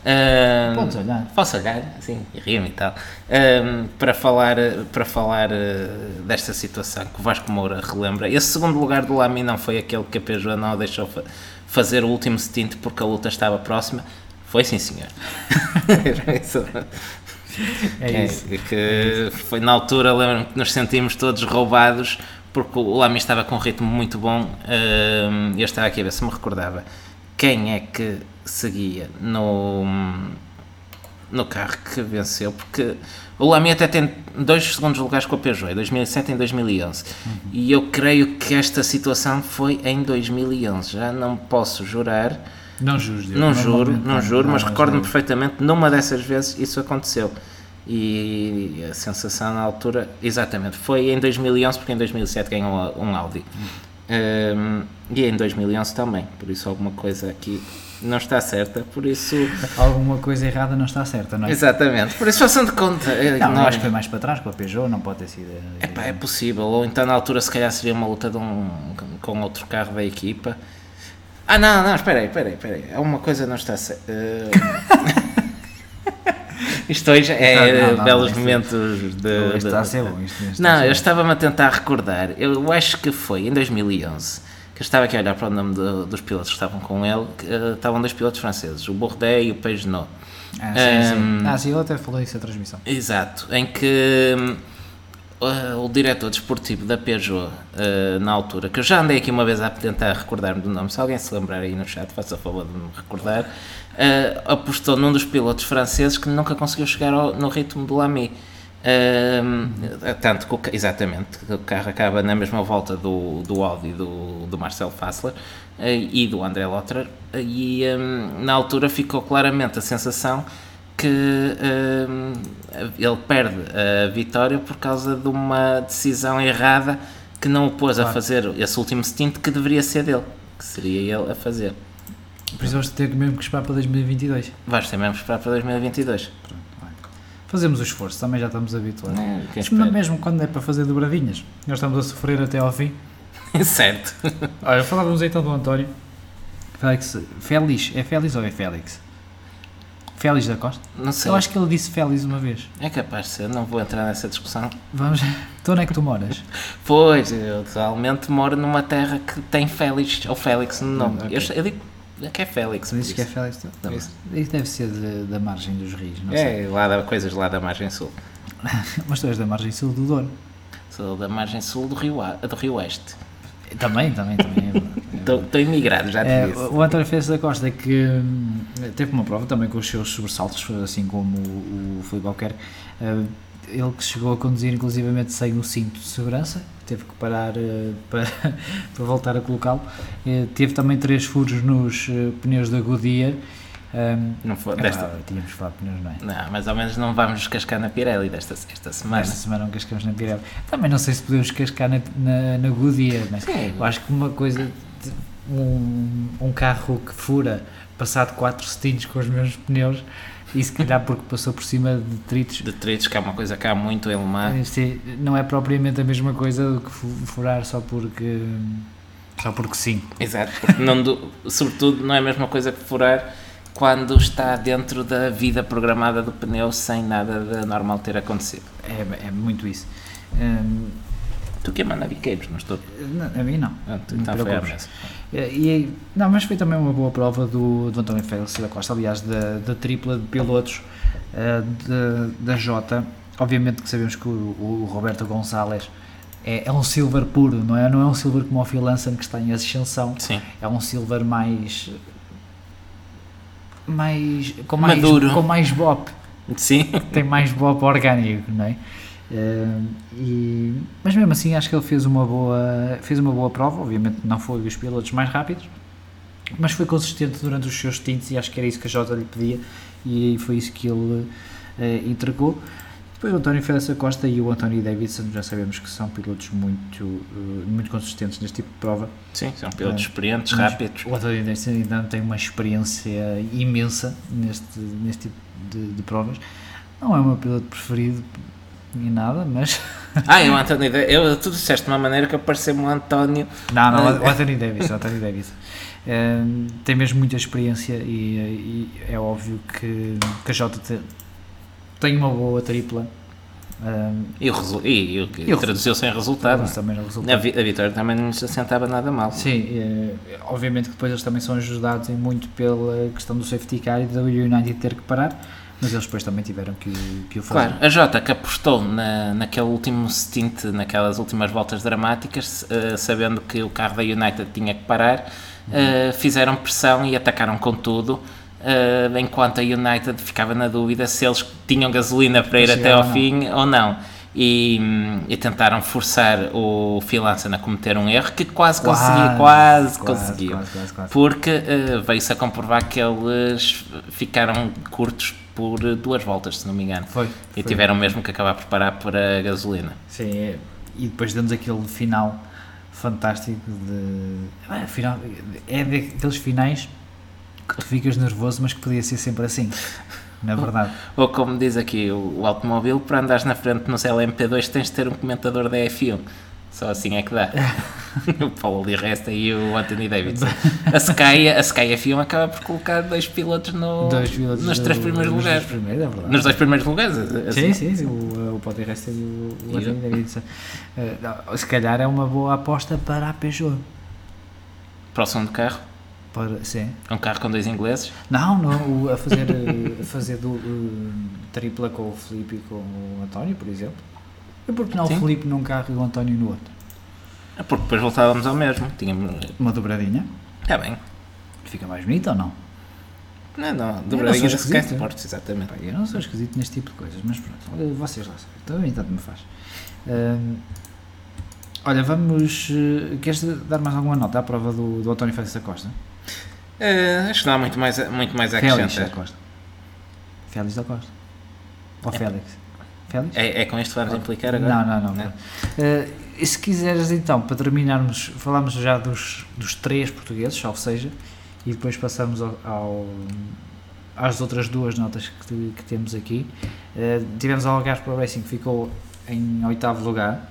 Hum, Podes olhar. Posso olhar, sim, e rio-me e tal. Hum, para falar, para falar eh, desta situação que o Vasco Moura relembra. Esse segundo lugar do Lamy não foi aquele que a Peugeot não deixou fa- fazer o último stint porque a luta estava próxima. Foi sim, senhor. Isso. É É, isso. que foi na altura, lembro-me que nos sentimos todos roubados porque o Lamy estava com um ritmo muito bom e eu estava aqui a ver se me recordava quem é que seguia no, no carro que venceu, porque o Lamy até tem dois segundos lugares com a Peugeot, em 2007 e em 2011, e eu creio que esta situação foi em 2011, já não posso jurar, Não juro, não juro, não juro, mas recordo-me perfeitamente, numa dessas vezes isso aconteceu. E a sensação na altura, exatamente, foi em 2011, porque em 2007 ganhou um Audi. Um, e em 2011 também, por isso alguma coisa aqui não está certa, por isso... Alguma coisa errada não está certa, não é? Exatamente, por isso façam de conta. eh, Não, eu nós- acho que foi mais para trás com a Peugeot, não pode ter sido. eh, Epá, é possível, ou então na altura se calhar seria uma luta de um, com outro carro da equipa. Ah não, não, espera aí, espera aí, espera aí, alguma coisa não está certa. Isto hoje é Não, não, não, belos isto- momentos de... Isto está a ser bom. Isto, isto Não, eu estava-me a tentar recordar, eu acho que foi em 2011, que estava aqui a olhar para o nome do- dos pilotos que estavam com ele, que, eh, estavam dois pilotos franceses, o Bourdais e o Peugeot. Ah, sim, Hum, sim. Ah, sim, ele até falou isso na transmissão. Exato, em que hum, uh, o diretor desportivo da Peugeot, uh, na altura, que eu já andei aqui uma vez a tentar recordar-me do nome, se alguém se lembrar aí no chat, faça a favor de me recordar, uh, apostou num dos pilotos franceses que nunca conseguiu chegar ao- no ritmo do Lamy. Um, tanto que exatamente, que o carro acaba na mesma volta do, do Audi do, do Marcel Fassler uh, e do André Lotterer, e um, na altura ficou claramente a sensação que ele perde a vitória por causa de uma decisão errada que não o pôs a Claro. fazer esse último stint que deveria ser dele, que seria ele a fazer. Por isso vamos ter mesmo que esperar para 2022. Vais ter mesmo que esperar para 2022. Fazemos o esforço, também já estamos habituados. É, Mas espera. mesmo quando é para fazer dobradinhas, nós estamos a sofrer até ao fim. certo. Olha, falávamos então do António. Félix, Félix, é Félix ou é Félix? Félix da Costa? Não sei. Eu acho que ele disse Félix uma vez. É capaz de ser, não vou entrar nessa discussão. Vamos. Então onde é que tu moras? Pois, eu atualmente moro numa terra que tem Félix ou Félix no nome. Hum, ok. Eu, eu digo que é Félix. Dizes que é. Félix? Não. Isso, isso deve ser de- da margem dos rios, não sei. É, lá da, coisas lá da margem sul. Mas tu és da margem sul do Douro. Sou da margem sul do Rio, A- do Rio Oeste. Também, também, também. É. Estou estou imigrado, já te É, disse. o António Félix da Costa que hum, teve uma prova também com os seus sobressaltos, assim como o, o Filipe Alquerque. Uh, ele que chegou a conduzir inclusivamente sem o cinto de segurança, teve que parar uh, para, para voltar a colocá-lo. Uh, teve também três furos nos uh, pneus da Goodyear. Um, Não foi, desta, tínhamos falar de pneus, não é? não, mais ou menos não vamos descascar na Pirelli desta esta semana. Esta semana não cascamos na Pirelli. Também não sei se podemos cascar na, na, na Goodyear, é? Sim. Eu acho que uma coisa, de- um, um carro que fura passado quatro stints com os mesmos pneus e se calhar porque passou por cima de detritos, Detritos, que é uma coisa que há muito em Le Mans. se- não é propriamente a mesma coisa do que fu- furar só porque só porque sim. Exato, porque não, do- sobretudo não é a mesma coisa que furar quando está dentro da vida programada do pneu sem nada de normal ter acontecido. É, é muito isso. Hum, Tu que manda biqueiros, não estou. não, a mim não. Ah, tu- Não preocupes. mesa. E, e- não, mas foi também uma boa prova do, do António Félix da Costa, aliás, da, da tripla de pilotos eh, de- da Jota. Obviamente que sabemos que o, o Roberto Gonçalves é, é um silver puro, não é? Não é um silver como o Phil Lanson que está em ascensão, Sim. é um silver mais. mais. com mais, Maduro. com mais bop Sim. tem mais bop orgânico, não é? Eh, e- mas mesmo assim acho que ele fez uma boa fez uma boa prova, obviamente não foi os pilotos mais rápidos, mas foi consistente durante os seus tintes e acho que era isso que a Jota lhe pedia e foi isso que ele eh, entregou. Depois o António Félix Costa e o António Davidson já sabemos que são pilotos muito, eh, muito consistentes neste tipo de prova. Sim, são pilotos É. experientes, rápidos. O António Davidson ainda tem uma experiência imensa neste, neste tipo de, de provas. Não é o meu piloto preferido nem nada, mas. Ah, eu, António, eu, tu disseste de uma maneira que pareceu-me um António. Não, não, o António Davidson. o António Davidson. Ehm, tem mesmo muita experiência e, e é óbvio que, que a te- tem uma boa tripla. Ehm, E, o e, e, o E o traduziu-se em resultado. mas também no A, resultado. a vitória também não se assentava nada mal. Sim, eh, obviamente que depois eles também são ajudados muito pela questão do safety car e da United ter que parar, mas eles depois também tiveram que, o- que o fazer. Claro, a Jota que apostou na, naquele último stint, naquelas últimas voltas dramáticas, eh, sabendo que o carro da United tinha que parar, eh, fizeram pressão e atacaram com tudo, eh, enquanto a United ficava na dúvida se eles tinham gasolina para ir até ao não. fim ou não. E, e tentaram forçar o Phil Lanson a cometer um erro que quase conseguia, quase, conseguiu. Quase, quase, quase. Porque eh, veio-se a comprovar que eles ficaram curtos por eh, duas voltas, se não me engano. Foi. E foi. tiveram mesmo que acabar por parar para a gasolina. Sim, é- e depois damos aquele final fantástico de. É, final, é daqueles finais que tu ficas nervoso, mas que podia ser sempre assim. Na verdade. Ou como diz aqui o, o automóvel, para andares na frente no LMP2 tens de ter um comentador da F1. Só assim é que dá. o Paulo Di Resta e o Anthony Davidson. A Sky, a Sky F1 acaba por colocar dois pilotos, no, Dois pilotos nos três primeiros nos lugares. dois primeiros, é. Nos dois primeiros lugares. assim. Sim, sim, sim, o, o Potter Resta e o, o Anthony Davidson. Eh, não, se calhar é uma boa aposta para a Peugeot. Próximo de carro. Para, sim. Um carro com dois ingleses. Não, não, o- a fazer, eh, a fazer do, eh, tripla com o Felipe e com o António, por exemplo. E por que não Sim. o Felipe num carro e o António no outro? Ah, Porque depois voltávamos ao mesmo. Tínhamos. Uma dobradinha. Está bem. Fica mais bonito ou não? Não, não. sou Dobradinha da Sky esquisito. Sports, exatamente. Pá, eu não sou esquisito neste tipo de coisas, mas pronto, olha, vocês lá sabem. Também tanto me faz. Olha, vamos. eh, queres dar mais alguma nota à prova do, do António Félix da Costa? Eh, acho que não há muito mais, muito mais a Félix da acrescentar. Costa. Félix da Costa. Ou Félix? É, é com isto que vamos implicar agora? Não, não, não. Não. Eh, e se quiseres então, para terminarmos, falamos já dos, dos três portugueses, ou seja, e depois passamos ao, ao- às outras duas notas que, que temos aqui. Eh, tivemos o Algarve Pro Racing que ficou em oitavo lugar.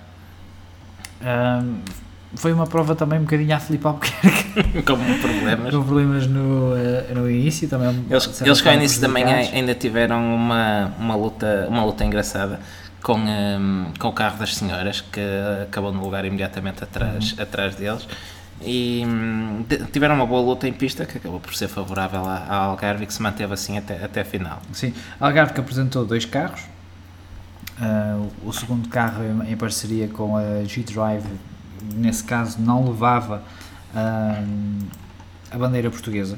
Foi uma prova também um bocadinho a Filipe Albuquerque, com problemas. com problemas no, eh, no início também. Eles, disseram eles que que ao início da manhã prejudicados. ainda tiveram uma, uma, luta, uma luta engraçada com, hum, com o carro das senhoras, que acabou no lugar imediatamente atrás, Uhum. atrás deles. E hum, tiveram uma boa luta em pista que acabou por ser favorável à, à Algarve e que se manteve assim até, até a final. Sim, Algarve que apresentou dois carros. Ah, o- o segundo carro em, em parceria com a G-Drive, nesse caso não levava ah, a bandeira portuguesa,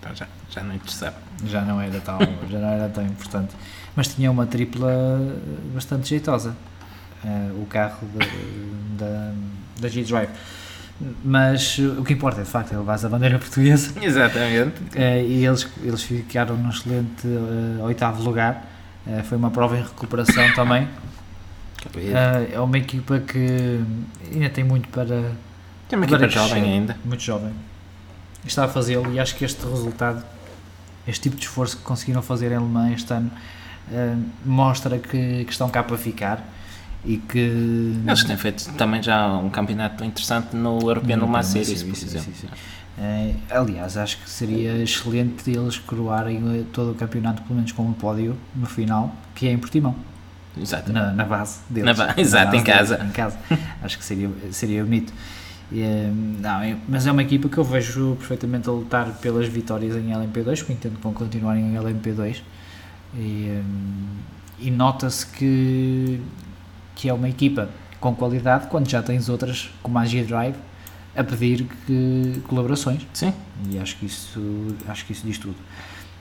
Então já, já não interessava. já não era tão, já não era tão importante, mas tinha uma tripla bastante jeitosa, ah, o carro da, da G-Drive. Mas o que importa é de facto é levar a bandeira portuguesa Exatamente. Eh, e eles, eles ficaram num excelente eh, oitavo lugar. Foi uma prova em recuperação também. Eh, é uma equipa que ainda tem muito para. Tem uma para equipa crescer. jovem ainda. Muito jovem. Está a fazê-lo e acho que este resultado, este tipo de esforço que conseguiram fazer em Le Mans este ano, eh, mostra que, que estão cá para ficar e que. Eles têm feito também já um campeonato interessante no European Le Mans Series, por exemplo. sim, sim. Eh, aliás, acho que seria excelente eles coroarem eh, todo o campeonato, pelo menos com um pódio no final, que é em Portimão, Exato. na, na base deles. Na ba- exato, em base deles, casa. em casa. Acho que seria, seria bonito. Eh, não, mas é uma equipa que eu vejo perfeitamente a lutar pelas vitórias em LMP2, porque entendo que vão continuar em LMP2. E, eh, e nota-se que, que é uma equipa com qualidade quando já tens outras, como a G-Drive, a pedir que, colaborações. Sim. E acho que isso, acho que isso diz tudo.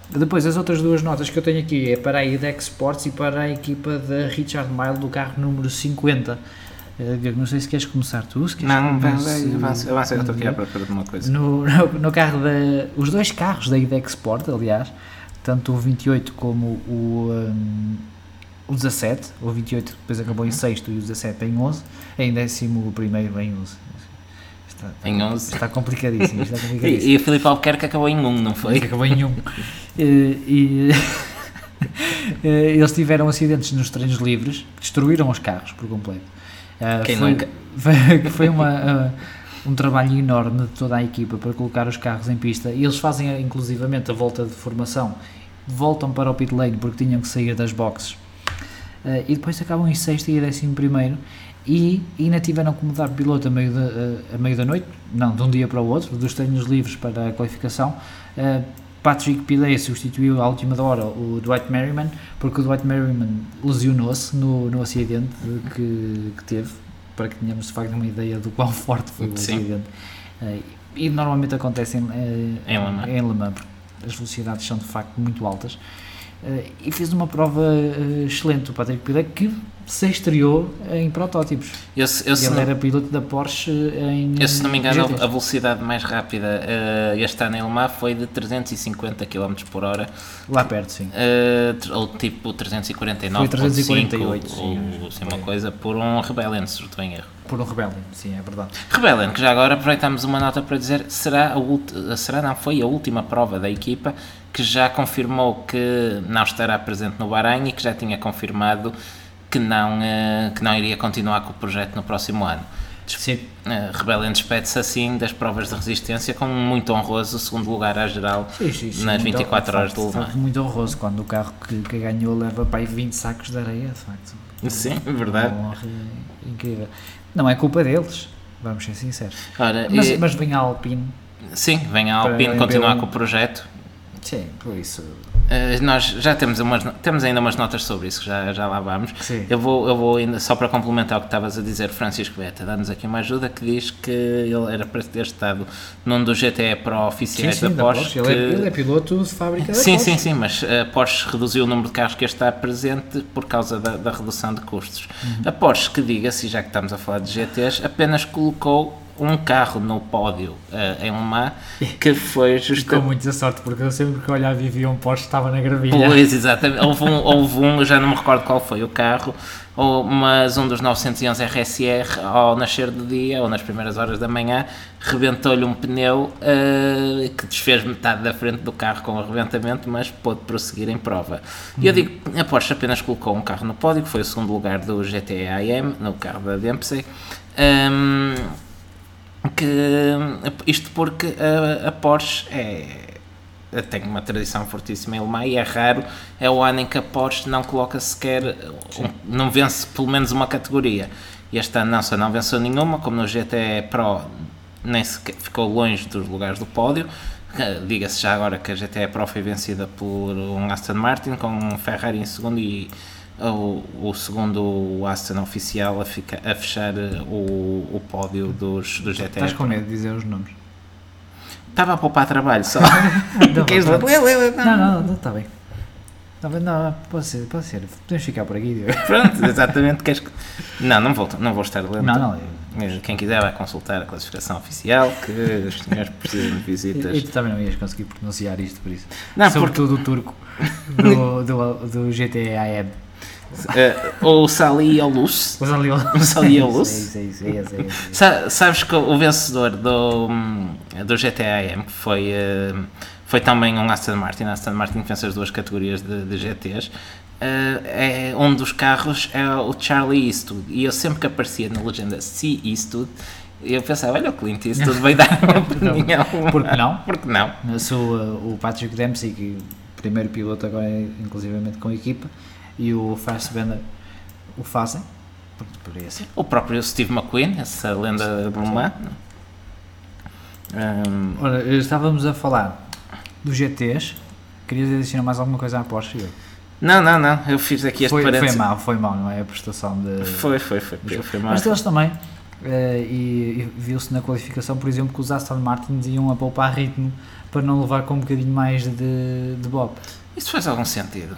Depois, as outras duas notas que eu tenho aqui é para a IDEX Sports e para a equipa da Richard Mille do carro número 50. Eh, não sei se queres começar tu, se queres Não, avança, avança, eu estou aqui à procura de uma coisa. no, no, no carro da. Os dois carros da IDEX Sport, aliás, tanto o 28 como o, um, o 17, o 28 depois acabou Uhum. em sexto e o 17 em 11, em décimo primeiro em 11. Está, Em 11. está complicadíssimo, está complicadíssimo. E, e o Filipe Albuquerque acabou em 1, não foi? acabou em um. Eh, e eh, eles tiveram acidentes nos treinos livres que destruíram os carros por completo. Eh, Quem foi, nunca? Foi, uma, eh, um trabalho enorme de toda a equipa para colocar os carros em pista e eles fazem inclusivamente a volta de formação, voltam para o pit lane porque tinham que sair das boxes eh, e depois acabam em sexto e décimo primeiro e que mudar de piloto a meio da, eh, a meio da noite, não, de um dia para o outro, dos treinos livres para a qualificação. Eh, Patrick Pilet substituiu à última hora o Dwight Merriman, porque o Dwight Merriman lesionou-se no, no acidente que, que teve, para que tenhamos de facto uma ideia do quão forte foi o Sim. acidente. Eh, e normalmente acontece em, Em Le Mans. em Le Mans, porque as velocidades são de facto muito altas. Eh, e fez uma prova eh, excelente o Patrick Pilet, que se estreou em protótipos. Eu, se- eu, se Ele não, era piloto da Porsche em. eu, se não me engano, GTs. a velocidade mais rápida eh, este ano em Le Mans foi de 350 km por hora, Lá perto, sim. eh, tr- ou tipo 349, Foi 348, ou sim. assim, uma coisa, por um Rebellion, se estou em erro. Por um Rebellion, sim, é verdade. Rebellion, que já agora aproveitamos uma nota para dizer, será, a será não, foi a última prova da equipa que já confirmou que não estará presente no Bahrein e que já tinha confirmado que não, eh, que não iria continuar com o projeto no próximo ano. Sim. Uh, Rebellion despede-se assim das provas de resistência com um muito honroso segundo lugar à geral Sim, sim, sim, nas muito- 24 de horas de Le Mans. Muito honroso quando o carro que, que ganhou leva para aí 20 sacos de areia, de facto. Sim, verdade. Uma honra incrível. Não é culpa deles, vamos ser sinceros. Ora, Mas, e- mas vem a Alpine, sim, vem a Alpine continuar MP1. com o projeto. Sim, por isso. Uh, nós já temos, umas, temos ainda umas notas sobre isso, que já, já lá vamos. Sim. Eu vou, eu vou ainda, só para complementar o que estavas a dizer, Francisco Beta, dá-nos aqui uma ajuda que diz que ele era para ter estado num dos GTE Pro Sim, oficiais sim, da da Porsche. Porsche. Ele, é, que- ele é piloto de fábrica da Sim, Porsche. sim, sim, mas a Porsche reduziu o número de carros que está presente por causa da, da redução de custos. Uhum. A Porsche, que diga-se, já que estamos a falar de GTs, apenas colocou um carro no pódio eh, em Le Mans, que foi Com justamente... muita sorte, porque eu sempre que olhava e via um Porsche estava na gravilha. Pois, exatamente. Houve um, houve um, já não me recordo qual foi o carro, ou, mas um dos 911 RSR, ao nascer do dia, ou nas primeiras horas da manhã, rebentou-lhe um pneu eh, que desfez metade da frente do carro com o arrebentamento, mas pôde prosseguir em prova. E eu digo, a Porsche apenas colocou um carro no pódio, que foi o segundo lugar do GT AM, no carro da Dempsey. Ahm, que isto porque a, a Porsche é tem uma tradição fortíssima em Le Mans e é raro, é o ano em que a Porsche não coloca sequer, um- não vence pelo menos uma categoria. E Este ano não só não venceu nenhuma, como no GTE Pro nem sequer ficou longe dos lugares do pódio. Eh, Diga-se já agora que a GTE Pro foi vencida por um Aston Martin com um Ferrari em segundo e o, o segundo Aston oficial a, fica, a fechar eh, o, o pódio dos, do GTE Estás com medo de dizer os nomes? Estava a poupar trabalho só. Não, Queres Não, não, não, está bem. Está bem, não, pode ser, pode ser. Podemos ficar por aqui. Pronto, exatamente. Queres que... Não, não vou, não vou estar lendo. Não, não. Eh, Quem quiser vai consultar a classificação oficial, que os senhores precisam de E, visitas. e tu também não ias conseguir pronunciar isto por isso. Não, Sobretudo o turco do, do, do GTAM. Eh, ou Sali. Mas ali O Sali isso. Sa- Sabes que o vencedor do, do GTA que foi, eh, Foi também um Aston Martin, Aston Martin que vence as duas categorias de, de GTs. Uh, é, um dos carros é o Charlie Eastwood e eu sempre que aparecia na legenda C Eastwood eu pensava, olha o Clint Eastwood vai dar a minha opinião Porque não? porque não Eu sou uh, o Patrick Dempsey, que primeiro piloto agora, inclusivamente com a equipa, e o Fassbender o fazem. O próprio Steve McQueen essa lenda Mans Um, Ora, estávamos a falar dos GTs. Querias adicionar mais alguma coisa à Porsche? Eu. não, não, não, eu fiz aqui este Foi, foi parênteses mal, foi mal, não é? A prestação de. foi, foi, foi, foi, foi mal. Mas deles também. eh, e e viu-se na qualificação, por exemplo, que os Aston Martins iam a poupar ritmo para não levar com um bocadinho mais de, de bop. isso faz algum sentido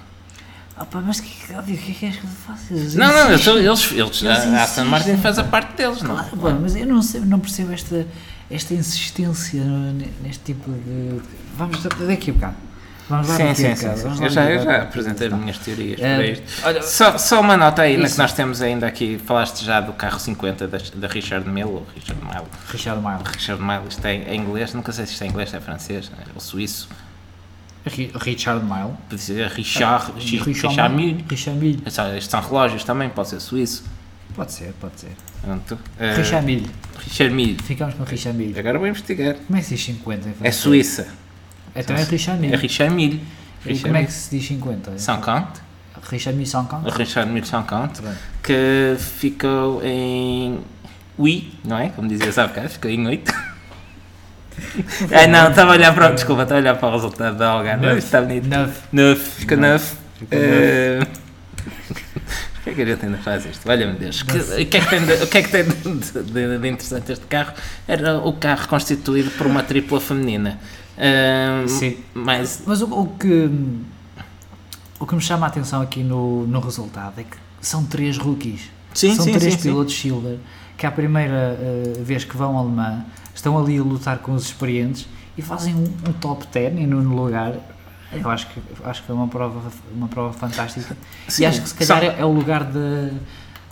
Ah, pá, mas o que, que, que, que queres que eu? Eles não, não, eles, eles, Eles a Aston Martin faz a parte deles não Claro, pá, mas eu não, sei, não percebo esta, esta insistência ne- neste tipo de. Vamos daqui a bocado. Vamos lá Sim, a sim, sim, sim. Eu já, a eu já apresentei as minhas teorias Eh, para isto. olha, Só, só uma nota ainda Isso. que nós temos ainda aqui, falaste já do carro 50 da, da Richard Mille, ou Richard Mille. Richard Mille. Richard Mille, isto é em inglês, nunca sei se isto é inglês, se é francês, ou suíço. Ri- Richard Mille. Pode ser Richard, Richard, Richard Richard Mille. Richard Mille. Estes são- Estes são relógios também, pode ser suíço. Pode ser, pode ser. Pronto. Eh, Richard Mille. Richard Mille. Ficamos com Richard Mille. Agora vou investigar. Como é que se diz 50 em É? Suíça. Então é Richard É Mille. Richard Mille. E como é que se diz 50? 50. Richard Mille 50? Richard Mille 50. Pronto. que ficou em 8, não é? Como dizia há bocado, ficou em 8. Ah, não, estava a olhar para, desculpa, estava a olhar para o resultado da Algarve. Neuf. Está bonito. Neuf. 9, fica 9. Ficou Porquê que a gente ainda faz isto? Valha-me Deus. Que- O que é que tem, de, o que é que tem de, de- de interessante este carro? Era o carro constituído por uma tripla feminina. Sim. Mas, Mas o, o que o que me chama a atenção aqui no, no resultado é que são três rookies. Sim, são sim, três sim, sim. pilotos Silver que à primeira eh, vez que vão alemã estão ali a lutar com os experientes e fazem um, um top 10 em nono lugar. Eu acho que, acho que foi uma prova, uma prova fantástica. Sim, e acho que se calhar é, é o lugar de,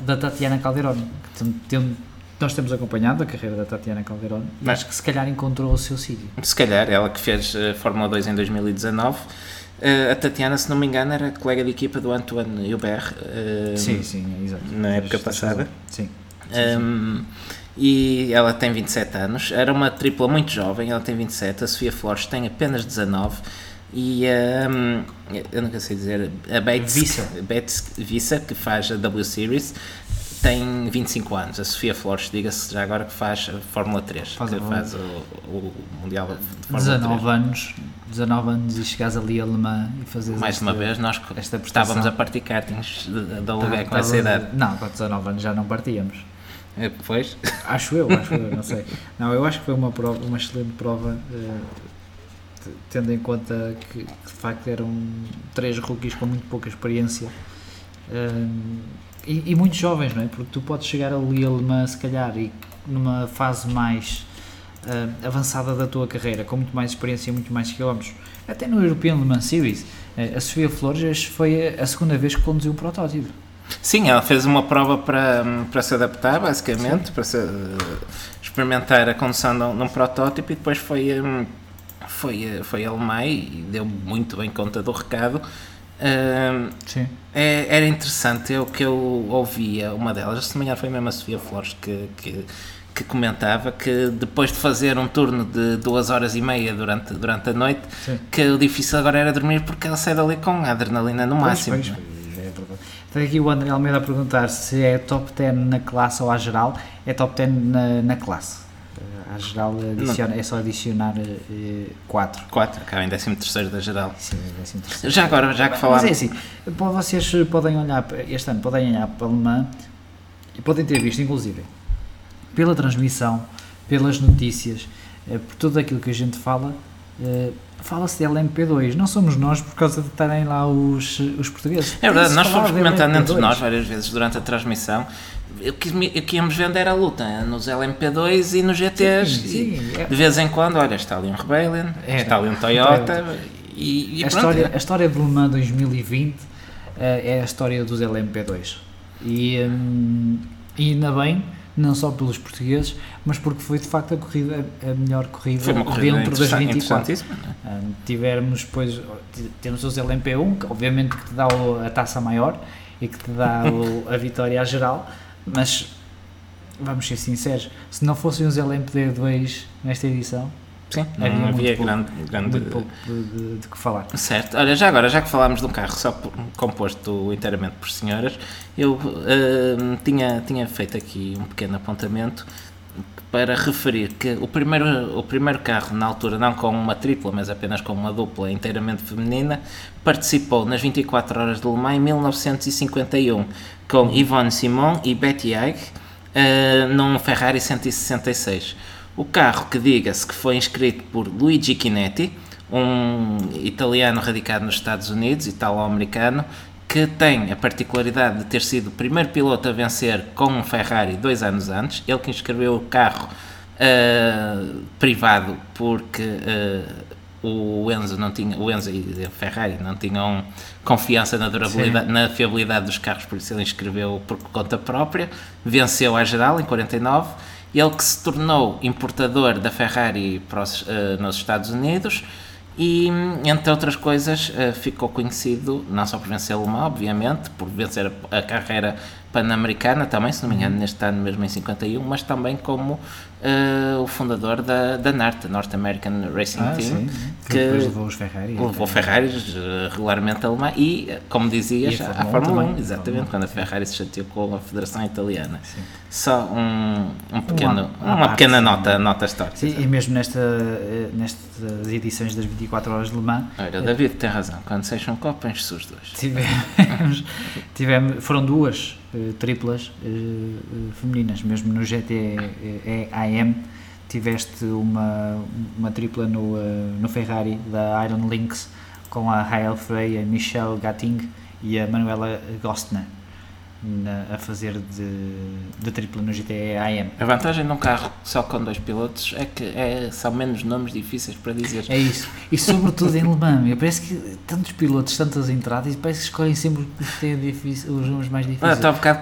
da Tatiana Calderone. que tem- tem- nós temos acompanhado a carreira da Tatiana Calderone e acho que se calhar encontrou o seu sítio. Se calhar, ela que fez eh, Fórmula 2 em 2019. Eh, a Tatiana, se não me engano, era colega de equipa do Antoine Hubert. eh, Sim, sim, é exato. na época passada. razão. Sim. Um, e ela tem 27 anos, era uma tripla muito jovem, ela tem 27, a Sofia Flores tem apenas 19 e um, eu nunca sei dizer, a Bates Vissa. Que faz a W Series, tem 25 anos. A Sofia Flores, diga-se já agora que faz a Fórmula 3, Faz que faz o, o Mundial de Fórmula 19 3. anos, 19 anos e chegares ali a alemã e fazes Mais uma vez, nós esta estávamos a partir kartings de aluguel Tá, com essa idade. Não, com 19 anos já não partíamos. Eh, Pois, Acho eu, acho eu, não sei. Não, eu acho que foi uma prova, uma excelente prova, eh, tendo em conta que, que, de facto eram três rookies com muito pouca experiência eh, e, e muito jovens, não é? Porque tu podes chegar ali alemã, se calhar, e numa fase mais eh, avançada da tua carreira, com muito mais experiência e muito mais quilómetros, até no European Le Mans Series, a Sofia Flores foi a segunda vez que conduziu um protótipo. Sim, ela fez uma prova para, para se adaptar, basicamente, para se, eh, experimentar a condução num, protótipo e depois foi, hum, foi, eh, foi a Alemã e deu muito bem conta do recado. Sim. é- era interessante o que eu ouvia, uma delas, se não me engano foi mesmo a Sofia Flores que, que, que comentava que depois de fazer um turno de duas horas e meia durante, durante a noite, Sim. que o difícil agora era dormir porque ela sai dali com a adrenalina no máximo. Pois, pois, pois, verdade. Tem aqui o André Almeida a perguntar se é top 10 na classe ou à geral. É top 10 na, na classe. Eh, À geral adiciona, é só adicionar 4. 4, acaba em 13 terceiro da geral. Sim, é assim interessante. Já agora, já que Mas falámos. é assim, vocês podem olhar, este ano podem olhar para a Alemã e podem ter visto, inclusive, pela transmissão, pelas notícias, eh, por tudo aquilo que a gente fala, eh, fala-se de LMP2. Não somos nós por causa de estarem lá os, os portugueses. É verdade, nós fomos comentando entre LMP2. nós várias vezes durante a transmissão. O que, o que íamos vendo era a luta nos LMP2 e nos GTs. Sim, sim, é. De vez em quando, olha, está ali um Rebellion, É, está ali um Toyota. E, e a, pronto, história, a história de Le Mans 2020 eh, é a história dos LMP2 e, hum, e ainda bem não só pelos portugueses, mas porque foi de facto a corrida a melhor corrida, Foi uma corrida dentro das interessante- 24. interessantíssima. não é? Tivermos depois temos os LMP1, que obviamente que te dá a taça maior e que te dá a vitória à geral, mas vamos ser sinceros, se não fossem os LMP2 nesta edição, Sim, Havia não muito havia pouco- grande, grande muito pouco de, de- de que falar. Certo. Olha, já agora, já que falámos de um carro só por- composto inteiramente por senhoras, eu hum, tinha, tinha feito aqui um pequeno apontamento para referir que o primeiro, o primeiro carro, na altura, não com uma tripla, mas apenas com uma dupla inteiramente feminina, participou nas 24 horas de Le Mans em 1951 com Yvonne Simon e Betty Haig uh, num Ferrari 166. O carro, que diga-se que foi inscrito por Luigi Chinetti, um italiano radicado nos Estados Unidos, italo-americano, que tem a particularidade de ter sido o primeiro piloto a vencer com um Ferrari dois anos antes. Ele que inscreveu o carro uh, privado porque uh, o Enzo não tinha, o Enzo e a Ferrari não tinham confiança na durabilidade, na fiabilidade dos carros, por isso ele inscreveu por conta própria, venceu a geral em 49 ele que se tornou importador da Ferrari os, uh, nos Estados Unidos e, entre outras coisas, uh, ficou conhecido não só por vencer o Mans, obviamente, por vencer a, a carreira pan-americana também, se não me engano, neste ano mesmo em 51, mas também como uh, o fundador da, da NART, North American Racing Ah, Team, sim, que, levou os Ferrari. levou Ferraris uh, regularmente a Le Mans e, como dizias, E a a Fórmula Fórmula 1, 1 também. exatamente, quando a Ferrari se chateou com a Federação Italiana. Sim. Só um, um pequeno, uma uma, parte, pequena sim. nota, nota histórica. Sim, e mesmo nesta, eh, nestas edições das 24 horas de Le Mans, Olha, o David tem razão, quando se enche um copo, enche-se os dois. tivemos, tivemos, foram duas eh, triplas eh, eh, femininas, mesmo no GT eh, AM tiveste uma, uma tripla no, eh, no Ferrari da Iron Lynx com a Rael Frey, a Michelle Gatting e a Manuela Gostner na- a fazer de, de tripla no GT AM. A vantagem de um carro só com dois pilotos é que é, são menos nomes difíceis para dizer. É isso. E sobretudo em Le Mans, parece que tantos pilotos, tantas entradas, e parece que escolhem sempre difícil, os nomes mais difíceis. Estou a bocado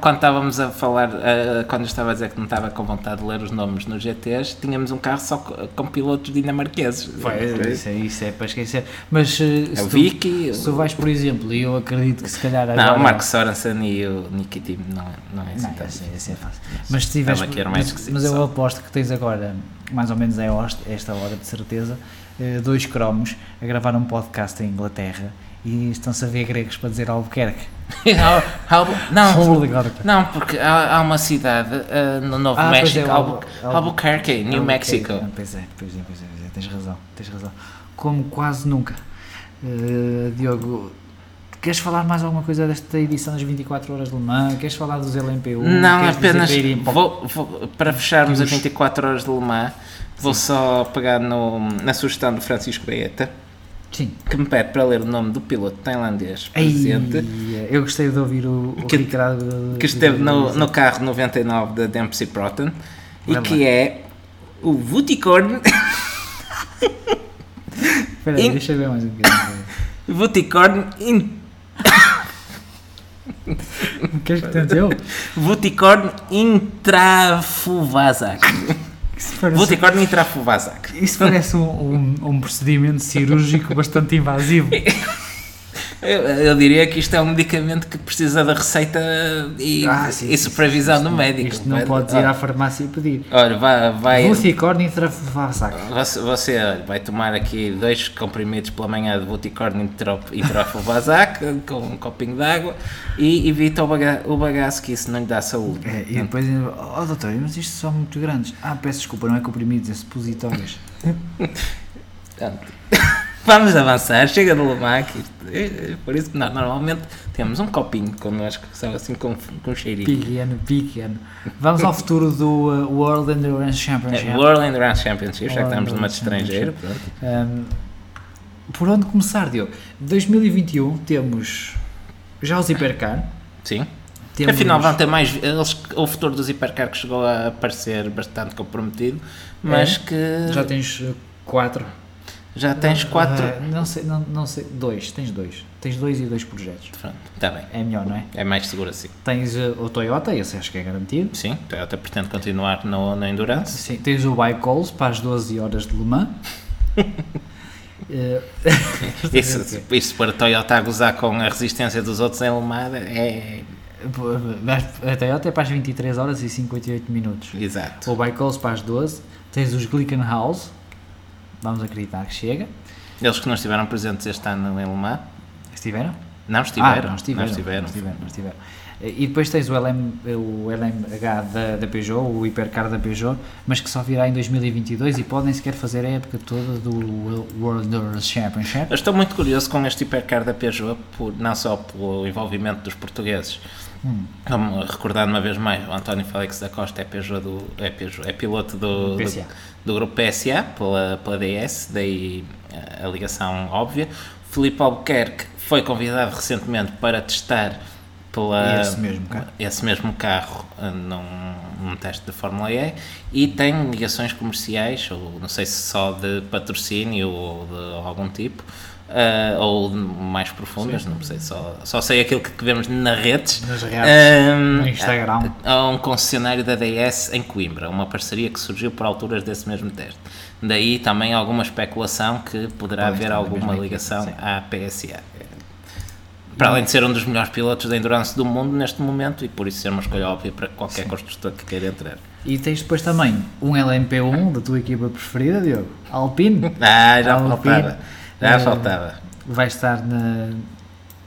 quando, estávamos a falar, ah, quando eu estava a dizer que não estava com vontade de ler os nomes nos GTs, tínhamos um carro só com, com pilotos dinamarqueses. Vai, isso, é, isso é para esquecer. Mas eh, É se, o tu, Vicky, se tu vais, por exemplo, e eu acredito que se calhar agora... Não, o Mark Sorensen e o Nicky Tim não, é- não é assim Não, tão difícil. esse é fácil. Mas se tiveres, era mais mas, mas eu aposto que tens agora, mais ou menos a host- esta hora de certeza, eh, dois cromos a gravar um podcast em Inglaterra e estão-se a ver gregos para dizer Albuquerque. Não, não, porque há, há uma cidade ah, no Novo Ah, México, é, Albu- Albu- Albu- Albuquerque, New Albuquerque. Mexico. Ah, Pois é, pois é, pois é, pois é, tens razão, tens razão. Como quase nunca. Eh, Diogo, queres falar mais alguma coisa desta edição das 24 horas de Le Mans? Queres falar dos LMP1? Não, Queres apenas para para o- vou, vou- para fecharmos as Os- 24 horas de Le Mans, vou só pegar no, na sugestão do Francisco Baeta, Sim. que me pede para ler o nome do piloto tailandês Ei, presente, eu gostei de ouvir o, o Que- Ricardo. que esteve no, no carro 99 da Dempsey Proton, e Vai que lá. é o Vuticorn, Espera aí, deixa eu ver mais um bocadinho. Vuticorn, in, Queres que tente eu? Vuticorn Intrafuvazak. Isso parece, Vuticorn Intrafuvazak. isso parece um, um, um procedimento cirúrgico bastante invasivo. Eu, eu diria que isto é um medicamento que precisa da receita e, Ah, sim, e supervisão sim, do médico. Isto não Vai- podes ir à farmácia e pedir. Olha, vai, vai, Vucicórnio intrafasac. você, você olha, vai tomar aqui dois comprimidos pela manhã de Buticórnio e Troflovazac com um copinho de água e evita o, baga o bagaço que isso não lhe dá saúde. É, e depois, oh doutor, mas isto são muito grandes. Ah, peço desculpa, não é comprimidos, é supositórios. Vamos avançar, chega do Lamac. É, é por isso que nós normalmente temos um copinho connosco, só assim com, com cheirinho. Pequeno, pequeno. Vamos ao futuro do uh, World Endurance Championship. É, World Endurance Championship, já que estamos numa de estrangeiro. Um, por onde começar, Diogo? 2021 temos já os Hipercar. Sim. Temos, Afinal, vão ter mais. Eles, o futuro dos hipercar que chegou a parecer bastante comprometido, mas que. Já tens uh, quatro. Já tens quatro. Ah, não sei, não, não sei. Dois, tens dois. Tens dois e dois projetos. Pronto, está bem. É melhor, não é? É mais seguro assim. Tens uh, o Toyota, esse acho que é garantido. Sim, Toyota pretende continuar no, na Endurance. Sim, tens o Bike Calls para as 12 horas de Le Mans. Eh, Isso, isso para a Toyota a gozar com a resistência dos outros em Lemada é. a Toyota é para as 23 horas e 58 minutos. Exato. O Bike Calls para as 12. Tens os Glickenhaus. Vamos acreditar que chega. Eles que não estiveram presentes este ano em Le Mans. Estiveram? Não estiveram. Ah, não estiveram. Não estiveram. não estiveram, não estiveram. E depois tens o, LM, o LMH da, da Peugeot, o Hipercar da Peugeot, mas que só virá em 2022 e podem sequer fazer a época toda do World Championship. Eu estou muito curioso com este hipercar da Peugeot, por, não só pelo envolvimento dos portugueses, Hum. como recordar uma vez mais, o António Félix da Costa é, Peugeot do, é, Peugeot, é piloto do, do, do grupo PSA, pela, pela DS, daí a ligação óbvia. Filipe Albuquerque foi convidado recentemente para testar pela, Esse mesmo carro. esse mesmo carro uh, num, num teste de Fórmula E e tem ligações comerciais, ou não sei se só de patrocínio ou de algum tipo, uh, ou mais profundas, não sei, só, só sei aquilo que vemos nas redes. Nas redes, Um, no Instagram. a, a um concessionário da DS em Coimbra, uma parceria que surgiu por alturas desse mesmo teste. Daí também alguma especulação que poderá Pode haver na alguma equipe, ligação sim. à PSA. Para além de ser um dos melhores pilotos de endurance do mundo neste momento e por isso ser uma escolha óbvia para qualquer construtor que queira entrar. E tens depois também um LMP1 da tua equipa preferida, Diogo, Alpine. Ah, já Alpine. faltava. Já Eh, faltava. Vai estar na,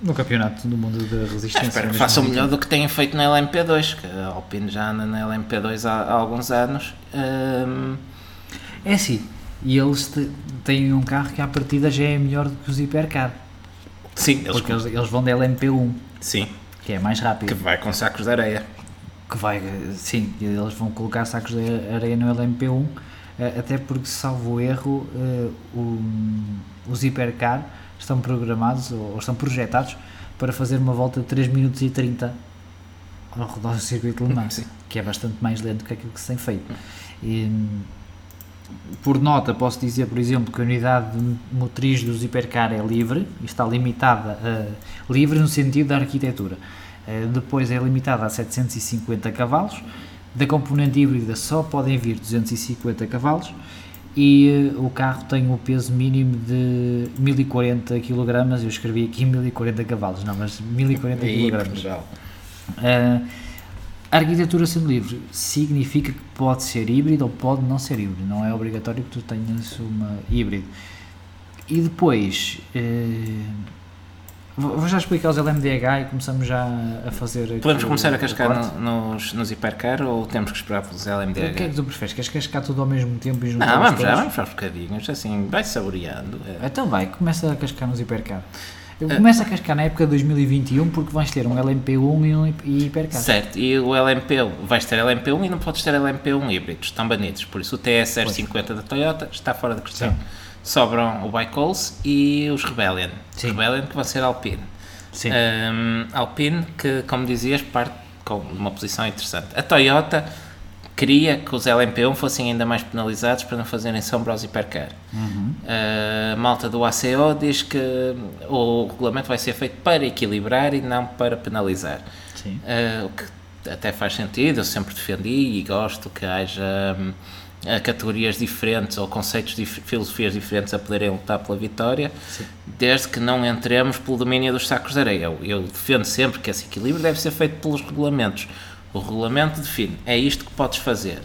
no Campeonato do Mundo de Resistência. Ah, espero que façam 2021. melhor do que têm feito na LMP2, que a Alpine já anda na LMP2 há, há alguns anos. É assim, e eles te- têm um carro que à partida já é melhor do que os Hipercar. Sim, eles, Porque eles, eles vão da LMP1, sim, que é mais rápido. que vai com sacos de areia. que vai, sim, eles vão colocar sacos de areia no LMP1, eh, até porque, salvo erro, eh, o- os hipercar estão programados ou estão projetados para fazer uma volta de 3 minutos e 30 ao redor do circuito de Le Mans, Sim. que é bastante mais lento que aquilo que se tem feito. E, por nota, posso dizer, por exemplo, que a unidade motriz dos hipercar é livre e está limitada a, livre no sentido da arquitetura. Eh, Depois é limitada a 750 cavalos. Da componente híbrida só podem vir 250 cavalos e eh, o carro tem o peso mínimo de 1040 kg. Eu escrevi aqui 1040 cavalos, não, mas 1040 Aí, kg. A arquitetura sendo livre significa que pode ser híbrido ou pode não ser híbrido, não é obrigatório que tu tenhas uma híbrido. E depois, uh, vou já explicar os LMDH e começamos já a fazer. Podemos começar a cascar no- nos, nos hipercar ou temos que esperar pelos O que é LMDH? que tu preferes? Queres cascar tudo ao mesmo tempo e juntar Não, os vamos já, vamos aos bocadinhos, assim, vai saboreando. é. Então vai, começa a cascar nos hipercar. Eu começo a cascar na época de 2021 porque vais ter um LMP1 e um hip- hipercar. Certo, e o LMP1, vais ter LMP1 e não podes ter LMP1 híbridos, estão banidos. Por isso o TS050 da Toyota está fora de questão. Sim. Sobram o Bicols e os Rebellion. Sim. Rebellion que vão ser Alpine. Sim. Um, Alpine, que como dizias, parte com uma posição interessante. A Toyota queria que os LMP1 fossem ainda mais penalizados para não fazerem sombra aos hipercar. A malta do ACO diz que o regulamento vai ser feito para equilibrar e não para penalizar. Sim. Uh, o que até faz sentido, eu sempre defendi e gosto que haja hum, categorias diferentes ou conceitos, dif filosofias diferentes a poderem lutar pela vitória, desde que não entremos pelo domínio dos sacos de areia. Eu, eu defendo sempre que esse equilíbrio deve ser feito pelos regulamentos. O regulamento define, é isto que podes fazer.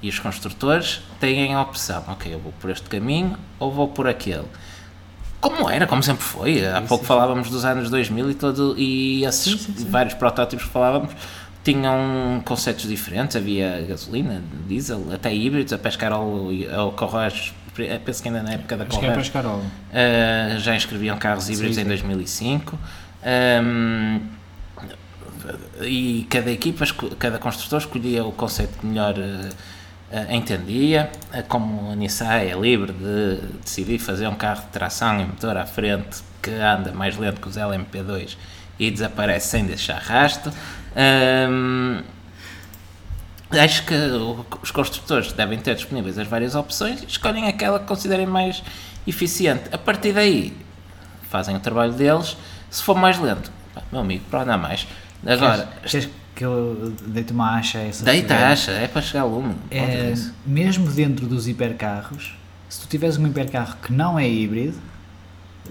E os construtores têm a opção, ok, eu vou por este caminho ou vou por aquele. Como era, como sempre foi. Há pouco falávamos dos anos 2000 e, todo, e esses vários protótipos que falávamos tinham conceitos diferentes. Havia gasolina, diesel, até híbridos, a pescar ao, ao Correios. Penso que ainda na época da Acho que é Carol. Uh, já inscreviam carros híbridos Sim, em sim. 2005 Um, e cada equipa, cada construtor escolhia o conceito que melhor uh, entendia. Uh, Como a Nissan é livre de decidir fazer um carro de tração e motor à frente que anda mais lento que os LMP2 e desaparece sem deixar rastro. Um, Acho que os construtores devem ter disponíveis as várias opções e escolhem aquela que considerem mais eficiente. A partir daí, fazem o trabalho deles. Se for mais lento, meu amigo, para andar mais. Agora, Queres, queres que eu deite uma acha a essa deita a acha, é para chegar a lume. pode É, mesmo dentro dos hipercarros, se tu tiveres um hipercarro que não é híbrido,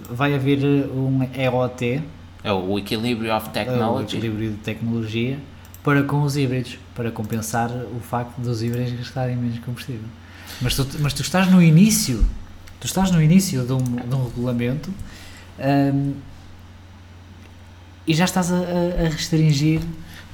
vai haver um EOT, É o Equilibrio of o Technology. equilíbrio de tecnologia, para com os híbridos, para compensar o facto dos híbridos gastarem menos combustível. Mas tu, mas tu estás no início, tu estás no início de um, de um regulamento hum, e já estás a, a- restringir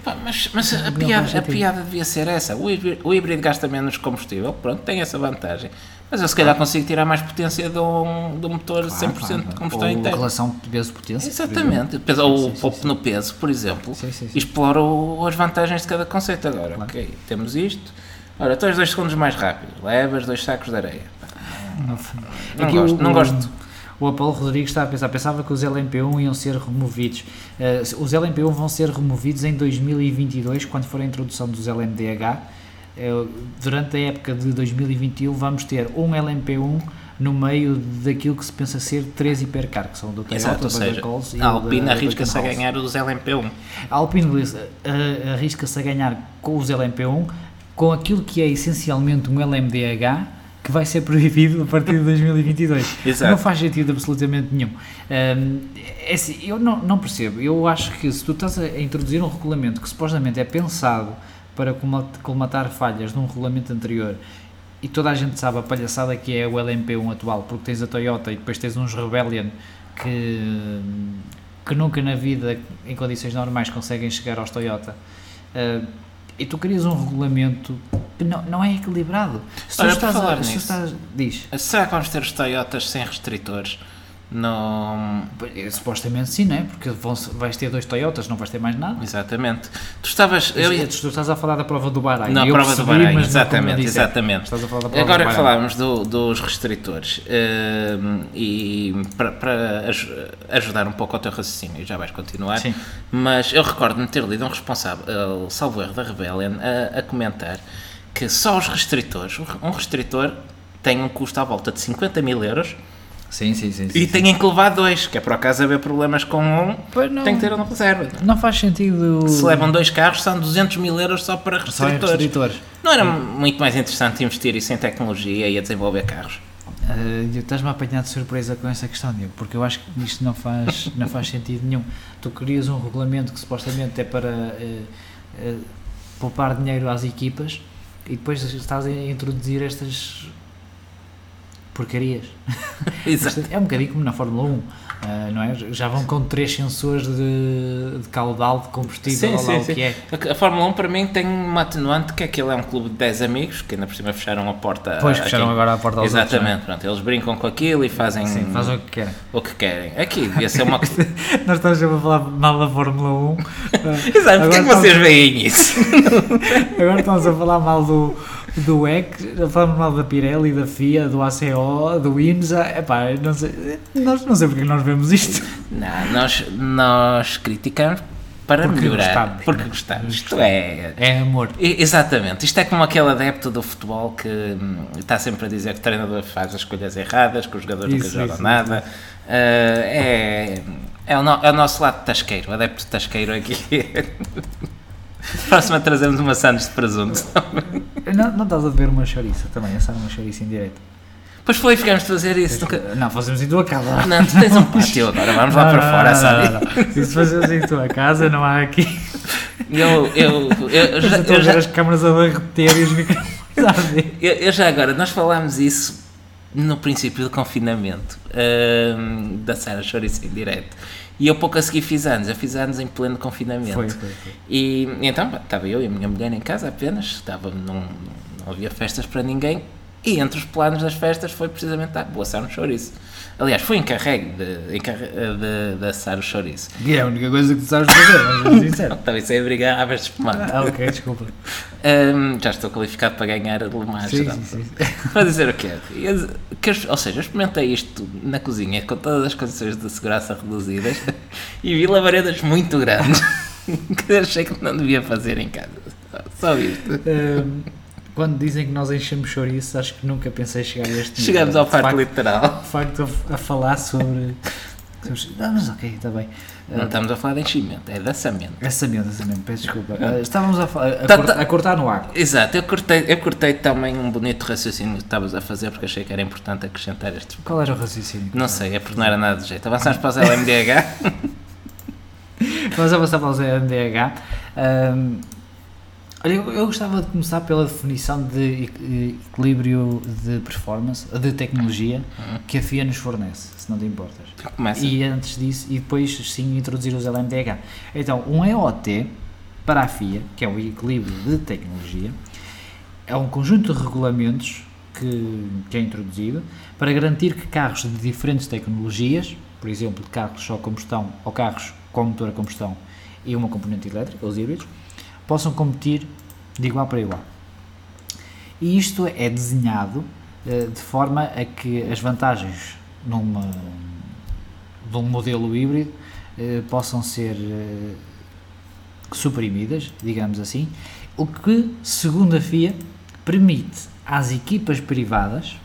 Pá, mas mas a, Não piada, a piada devia ser essa. O híbrido, o híbrido gasta menos combustível, pronto, tem essa vantagem. Mas eu se calhar consigo tirar mais potência de um, de um motor 100% de combustão Ou interna. relação peso-potência. Exatamente. Peso, ou Sim, o sim, no peso, por exemplo. Sim, sim, sim. Explora o- as vantagens de cada conceito agora. Claro. Ok, temos isto. Ora, tu és 2 segundos mais rápido. Levas dois sacos de areia. Não, Não Aqui gosto, o, não gosto. O Apolo Rodrigues está a pensar, pensava que os LMP1 iam ser removidos. Eh, os LMP1 vão ser removidos em 2022, quando for a introdução dos LMDH. Eh, durante a época de 2021 vamos ter um LMP1 no meio daquilo que se pensa ser três hipercar, que são do Toyota, Exato, Coles e a Alpine arrisca-se a ganhar os LMP1. A Alpine arrisca-se a ganhar com os LMP1 com aquilo que é essencialmente um LMDH que vai ser proibido a partir de 2022. Exato. Não faz sentido absolutamente nenhum. Hum, é assim, eu não, não percebo. Eu acho que se tu estás a introduzir um regulamento que supostamente é pensado para colma- colmatar falhas num regulamento anterior e toda a gente sabe a palhaçada que é o LMP1 atual, porque tens a Toyota e depois tens uns Rebellion que, que nunca na vida, em condições normais, conseguem chegar aos Toyota. Uh, e tu crias um regulamento que não, não é equilibrado. Se tu Olha, estás falar a, se estás, diz, Será que vamos ter os Toyotas sem restritores? Não. Supostamente sim, não é? Porque vão, vais ter dois Toyotas, não vais ter mais nada. Exatamente. Tu estavas. Eu, ia- Tu estás a falar da prova do Bahrein. Na prova do percebi, Bahrein, não como exatamente, disse. exatamente. Estás a falar da prova Agora do que Bahrein. falámos do- dos restritores, hum, e para, para aj- ajudar um pouco ao teu raciocínio, já vais continuar, Sim. mas eu recordo-me ter lido um responsável, uh, salvo erro da Rebellion, a, a comentar que só os restritores, um restritor tem um custo à volta de 50 mil euros Sim, sim, sim. sim, e sim. tem que levar dois, que é por acaso haver problemas com um, Pois não. tem que ter um na reserva. Não faz sentido. Se levam dois carros, são 200 mil euros só para só restritores. Não era muito mais interessante investir isso em tecnologia e a desenvolver carros? Uh, Estás-me a apanhar de surpresa com essa questão, Diego, porque eu acho que isto não faz, não faz sentido nenhum. Tu crias um regulamento que supostamente é para uh, uh, poupar dinheiro às equipas e depois estás a introduzir estas porcarias. Exato. É um bocadinho como na Fórmula 1, uh, não é? Já vão com três sensores de, de caudal de combustível, ou lá o que é. A, a Fórmula 1 para mim tem uma atenuante que é que ele é um clube de 10 amigos que ainda por cima fecharam a porta. Pois, a fecharam agora a porta aos outros, Exatamente, pronto, eles brincam com aquilo e fazem, Sim, fazem o que querem. o que querem. Aqui devia ser uma. Nós estamos sempre a falar mal da Fórmula 1. uh, Exato, porque é que vocês veem isso? Agora estamos a falar mal do, do EC, falar mal da Pirelli, da FIA, do ACO, do IMSA. Epá, não sei, nós, não sei porque nós vemos isto. Não, nós, nós criticamos para Porque melhorar. gostamos, porque né? gostamos. Isto é. É amor. Exatamente, isto é como aquele adepto do futebol que hum, está sempre a dizer que o treinador faz as escolhas erradas, que os jogadores Isso, nunca jogam isso, nada. Uh, é, é, o no- é o nosso lado tasqueiro, o adepto tasqueiro aqui. Próxima trazemos uma sandes de presunto. Não, não estás a ver uma chouriça também, essa era uma chouriça em direto. Pois foi, ficamos de fazer isso. Nunca... Não, fazemos em tua casa. Não, tu tens um pátio agora, vamos lá Não, para não, fora, não, sabe? não. Isso fazemos em tua casa, não há aqui. Eu, eu, eu, eu, já, a eu, ver já, as câmaras a derreter e os microfones a eu- eu já agora, nós falámos isso no princípio do confinamento hum, da Sara Chouriça em direto. E eu pouco a seguir fiz anos, eu fiz anos em pleno confinamento. Foi, foi, foi. E então estava eu e a minha mulher em casa apenas, estava, não, não havia festas para ninguém. E entre os planos das festas foi precisamente ah, vou assar um chouriço. Aliás, fui encarregue de, encarre- de, de assar o chouriço. E é a única coisa que tu sabes fazer, vamos ser sincero. Estava isso brigar à vez de espumante. Ah, ok, desculpa. Hum, já estou qualificado para ganhar a Le Mans. Sim, sim, sim. Para dizer o quê? Eu- que ou seja, eu experimentei isto na cozinha com todas as condições de segurança reduzidas e vi labaredas muito grandes que achei que não devia fazer em casa. Só isto. Hum, quando dizem que nós enchemos chouriço, acho que nunca pensei chegar a este. Chegamos ao facto- literal. De facto, a, a falar sobre. Não, mas ok, está bem. Não estamos a falar de enchimento, é de assamento. Essa mesmo, essa mesmo, peço desculpa. Ah, estávamos a, a, Tá- cor- tá- a cortar no arco. Exato, eu cortei, eu cortei também um bonito raciocínio que estavas a fazer porque achei que era importante acrescentar estes. Qual era o raciocínio? Não sei, é porque não era nada de jeito. Avançamos para os LMDH. Vamos avançar para o ZMDH. Ahm, olha, eu, eu gostava de começar pela definição de equi- equilíbrio de performance, de tecnologia, que a FIA nos fornece, se não te importas. Começa. E antes disso, e depois sim introduzir os LMDH. Então, um EOT para a FIA, que é o equilíbrio de tecnologia, é um conjunto de regulamentos que, que é introduzido para garantir que carros de diferentes tecnologias, por exemplo, de carros só combustão ou carros com motor a combustão e uma componente elétrica, os híbridos, possam competir de igual para igual. E isto é desenhado eh, de forma a que as vantagens numa, de um modelo híbrido eh, possam ser eh, suprimidas, digamos assim, o que, segundo a FIA, permite às equipas privadas.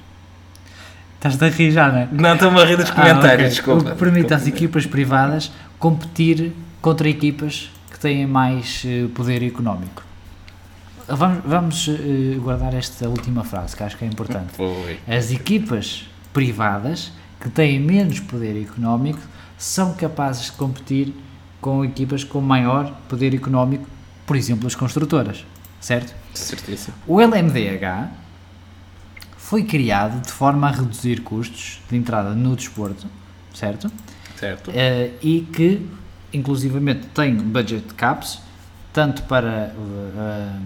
Estás a rir já, não é? Não estou a rir dos Ah, comentários, ok. desculpa. O que permite às equipas privadas competir contra equipas que têm mais eh, poder económico. Vamos, vamos eh, guardar esta última frase, que acho que é importante. Foi. As equipas privadas que têm menos poder económico são capazes de competir com equipas com maior poder económico, por exemplo, as construtoras, certo? Certíssimo. O LMDH foi criado de forma a reduzir custos de entrada no desporto, certo? Certo. Eh, e que, inclusivamente, tem budget caps, tanto para uh,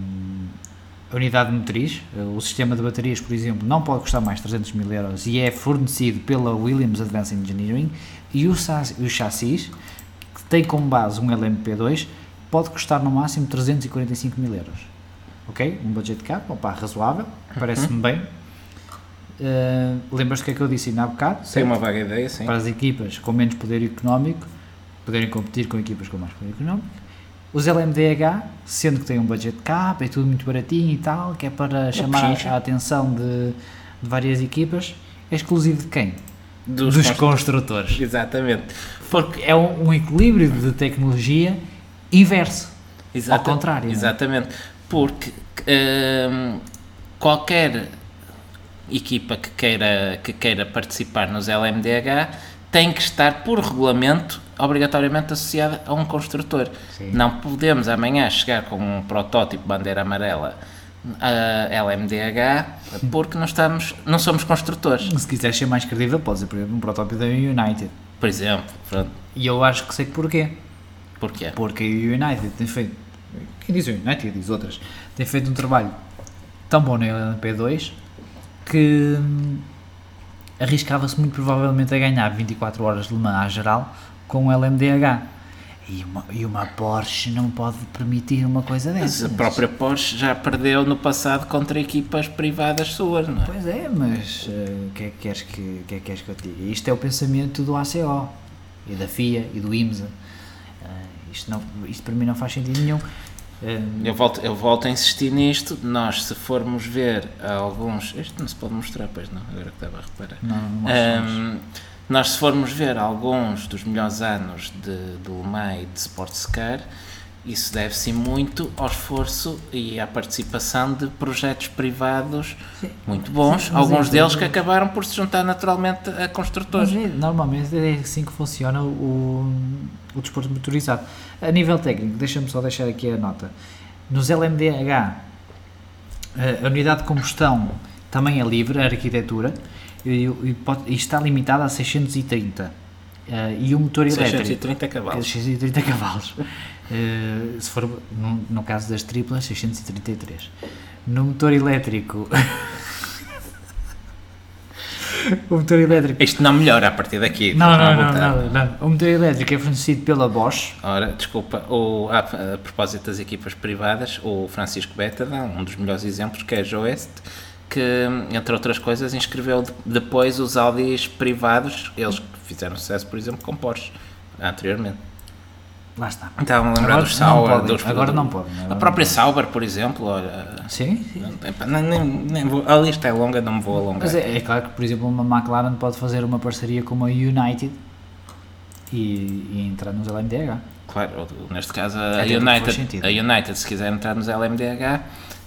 a unidade motriz, uh, o sistema de baterias, por exemplo, não pode custar mais de 300 mil euros e é fornecido pela Williams Advanced Engineering, e o, o chassis, que tem como base um LMP2, pode custar no máximo 345 mil euros. Ok? Um budget cap, opa, razoável, parece-me bem. Uh, Lembras-te o que é que eu disse ainda há bocado? Tem certo? uma vaga ideia, sim. para as equipas com menos poder económico poderem competir com equipas com mais poder económico. Os LMDH, sendo que têm um budget cap, é tudo muito baratinho e tal, que é para chamar pechincha. a atenção de, de várias equipas, é exclusivo de quem? Dos Dos const- construtores. Exatamente. Porque é um, um equilíbrio de tecnologia inverso. Exata- Ao contrário, não é? Exatamente. Porque hum, qualquer equipa que queira, que queira participar nos LMDH tem que estar, por regulamento, obrigatoriamente associada a um construtor. Sim. Não podemos amanhã chegar com um protótipo bandeira amarela a LMDH porque não, estamos, não somos construtores. Se quiseres ser mais credível, podes ser, por exemplo, um protótipo da United. Por exemplo, pronto. E eu acho que sei porquê. Porquê? Porque a United tem feito, quem diz o United diz outras, tem feito um trabalho tão bom na LMP2 que hum, arriscava-se muito provavelmente a ganhar 24 horas de Le Mans à geral com o LMDH. E uma, e uma Porsche não pode permitir uma coisa Mas dessas. a própria Porsche já perdeu no passado contra equipas privadas suas, não é? Pois é, mas eh, o que, é que queres que, que é que queres que eu te diga? Isto é o pensamento do ACO e da FIA e do IMSA. Eh, isto, não, isto para mim não faz sentido nenhum. Eh, Eu volto, eu volto a insistir nisto. Nós, se formos ver alguns. Isto não se pode mostrar, pois não, agora que estava a reparar. não, não acho- Ahm, nós, se formos ver alguns dos melhores anos de, Mans e de Sports Car, isso deve-se muito ao esforço e à participação de projetos privados muito bons, Sim, alguns é- deles que acabaram por se juntar naturalmente a construtores. É, normalmente é assim que funciona o, o desporto motorizado. A nível técnico, deixa-me só deixar aqui a nota. Nos LMDH, a unidade de combustão também é livre, a arquitetura, e, e pode- e está limitada a 630. Eh, e o motor elétrico. 630 cavalos. 630 cavalos. Eh, se for, no, no caso das triplas, 633. No motor elétrico. o motor elétrico Isto não melhora a partir daqui. não, não, não, não, não. O motor elétrico é fornecido pela Bosch. Ora, desculpa, o, a, a propósito das equipas privadas, o Francisco Beta dá um dos melhores exemplos, que é a Joest, que, entre outras coisas, inscreveu de- depois os Audis privados, eles que fizeram sucesso, por exemplo, com Porsche, anteriormente. Lá está. A lembrar Agora dos não Sauber. podem, dos, agora não podem, A agora própria não Sauber, por exemplo, olha, Sim, sim. nem, nem, nem vou- a lista é longa, não me vou alongar. Mas é, é claro que, por exemplo, uma McLaren pode fazer uma parceria com uma United e, e entrar nos LMDH. Claro, neste caso a Até United, a United, se quiser entrar nos LMDH,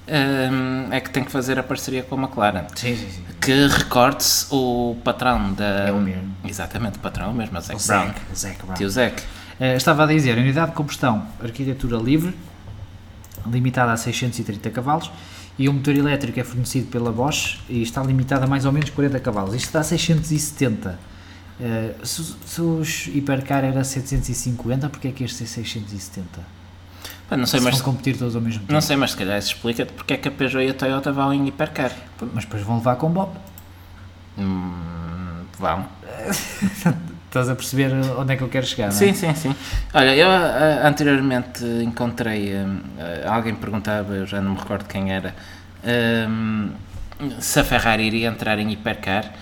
hum, é que tem que fazer a parceria com a McLaren. Sim, sim, sim. Que recorde-se o patrão da. É o mesmo. Exatamente, o patrão é o mesmo, o Zac O Brown. Zac, Zac Brown. Tio Zac. Eh, estava a dizer, unidade de combustão, arquitetura livre, limitada a 630 cavalos, e o motor elétrico é fornecido pela Bosch e está limitado a mais ou menos 40 cavalos. Isto dá 670. Eh, se, se os Hipercar era 750, porque é que este é 670? Pá, não sei, Se mas, vão competir todos ao mesmo tempo. não sei, mas se calhar isso explica-te porque é que a Peugeot e a Toyota vão em hipercar. Mas depois vão levar com Bob. Hum, vão. Estás a perceber onde é que eu quero chegar, não é? Sim, sim, sim. Olha, eu ah, anteriormente encontrei, ah, alguém perguntava, eu já não me recordo quem era, hum, se a Ferrari iria entrar em hipercar.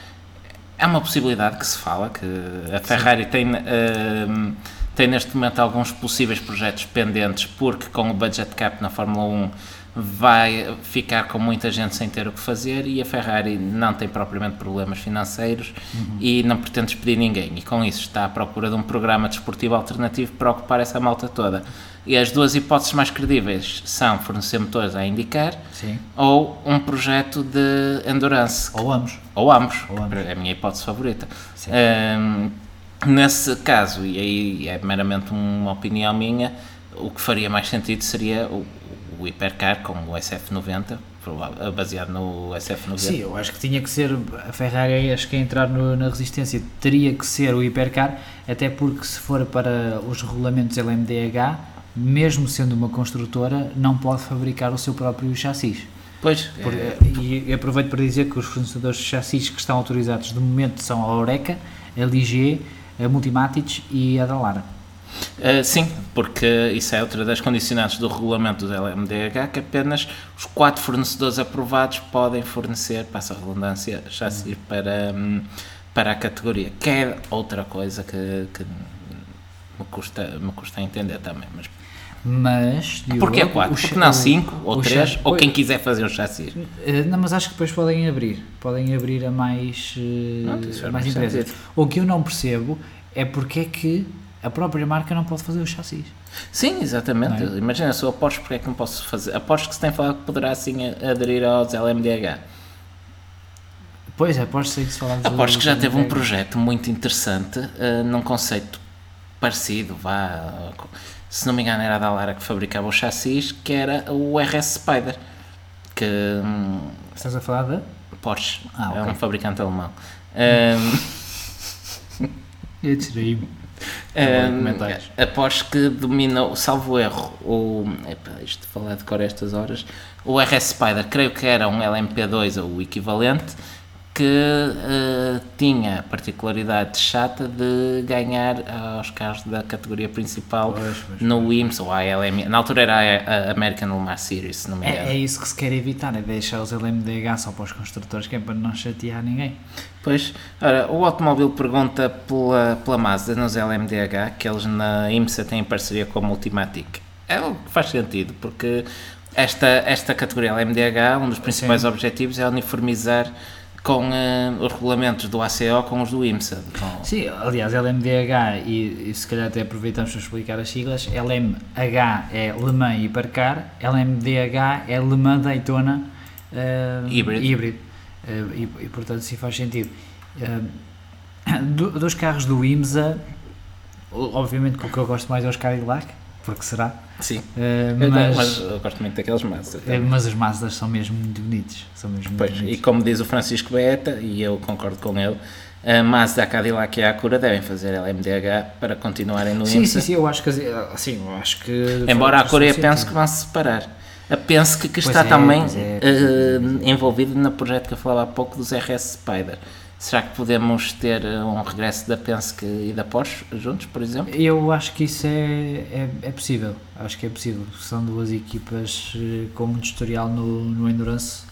É uma possibilidade que se fala, que a Ferrari tem, hum, tem neste momento alguns possíveis projetos pendentes, porque com o budget cap na Fórmula 1 vai ficar com muita gente sem ter o que fazer e a Ferrari não tem propriamente problemas financeiros e não pretende despedir ninguém e com isso está à procura de um programa desportivo alternativo para ocupar essa malta toda. E as duas hipóteses mais credíveis são fornecer motores a indicar Sim. ou um projeto de endurance Ou ambos. ou ambos, Ou ambos. é a minha hipótese favorita. Sim. Ahm, nesse caso, e aí é meramente uma opinião minha, o que faria mais sentido seria o, o Hipercar com o SF90, provável- baseado no SF90. Sim, eu acho que tinha que ser a Ferrari, acho que a entrar no- na resistência teria que ser o Hipercar, até porque se for para os regulamentos LMDH, mesmo sendo uma construtora, não pode fabricar o seu próprio chassis. Pois, Por- é, E aproveito para dizer que os fornecedores de chassis que estão autorizados de momento são a Oreca, a LG, Multimatic e a Dallara. Uh, sim, porque isso é outra das condicionantes do regulamento do LMDH, que apenas os quatro fornecedores aprovados podem fornecer, passa a redundância, chassis para, hum, para a categoria, que é outra coisa que, que me, custa, me custa entender também. Mas Mas. Diogo, porquê é quatro? o cha- Porque não o- cinco ou o três? cha- Ou quem quiser fazer o chassis? Eh, Não, mas acho que depois podem abrir. Podem abrir a mais, eh, Não, a mais empresas. O que eu não percebo é porque é que a própria marca não pode fazer os chassis. Sim, exatamente. É? Imagina, se eu aposto, porque é que não posso fazer? Aposto que se tem falado que poderá assim aderir aos LMDH. Pois, aposto que se falarmos Aposto que já teve um projeto muito interessante, eh, num conceito parecido, vá, se não me engano era a Dallara que fabricava o chassis, que era o RS Spider, que hum, Estás a falar de? Porsche, Ah, é ok. um fabricante alemão. Hum, Eu distraí-me. hum, comentários. a Porsche que dominou, salvo erro, o, epá, isto de falar de cor a estas horas, o RS Spider, creio que era um LMP2 ou o equivalente, que eh, tinha a particularidade chata de ganhar aos carros da categoria principal Pois, pois, no IMSA ou ALM. Na altura era a, a American Le Mans Series, se não me engano. É, é isso que se quer evitar, é deixar os LMDH só para os construtores, que é para não chatear ninguém. Pois, ora, o automóvel pergunta pela, pela Mazda nos LMDH, que eles na IMSA têm parceria com a Multimatic. É o que faz sentido, porque esta, esta categoria LMDH, um dos principais Sim. objetivos é uniformizar com eh, os regulamentos do ACO com os do IMSA. Com- Sim, aliás, LMDH, e, e se calhar até aproveitamos para explicar as siglas, LMH é Le Mans Hipercar, LMDH é Le Mans Daytona eh, Híbrido. híbrido. Eh, e, e, portanto sim faz sentido. Do- dos carros do IMSA, obviamente o que eu gosto mais é os Cadillac, porque será, Sim, Eu- mas, mas eu gosto muito daqueles Mazda. eh, mas os Mazdas são mesmo muito bonitos. São mesmo Pois, e bonitos. como diz o Francisco Beeta, e eu concordo com ele, a Mazda, a Cadillac e a Acura devem fazer LMDH para continuarem no Sim, IMSA. sim, sim, eu acho que, assim, eu acho que Embora a todo pense sentido. que vão se separar. A Penske que Pois está é, também é, eh, é, pois envolvido no projeto que eu falava há pouco dos RS Spider. Será que podemos ter eh, um regresso da Penske e da Porsche juntos, por exemplo? Eu acho que isso é, é, é possível. Acho que é possível. São duas equipas eh, com muito historial no, no Endurance.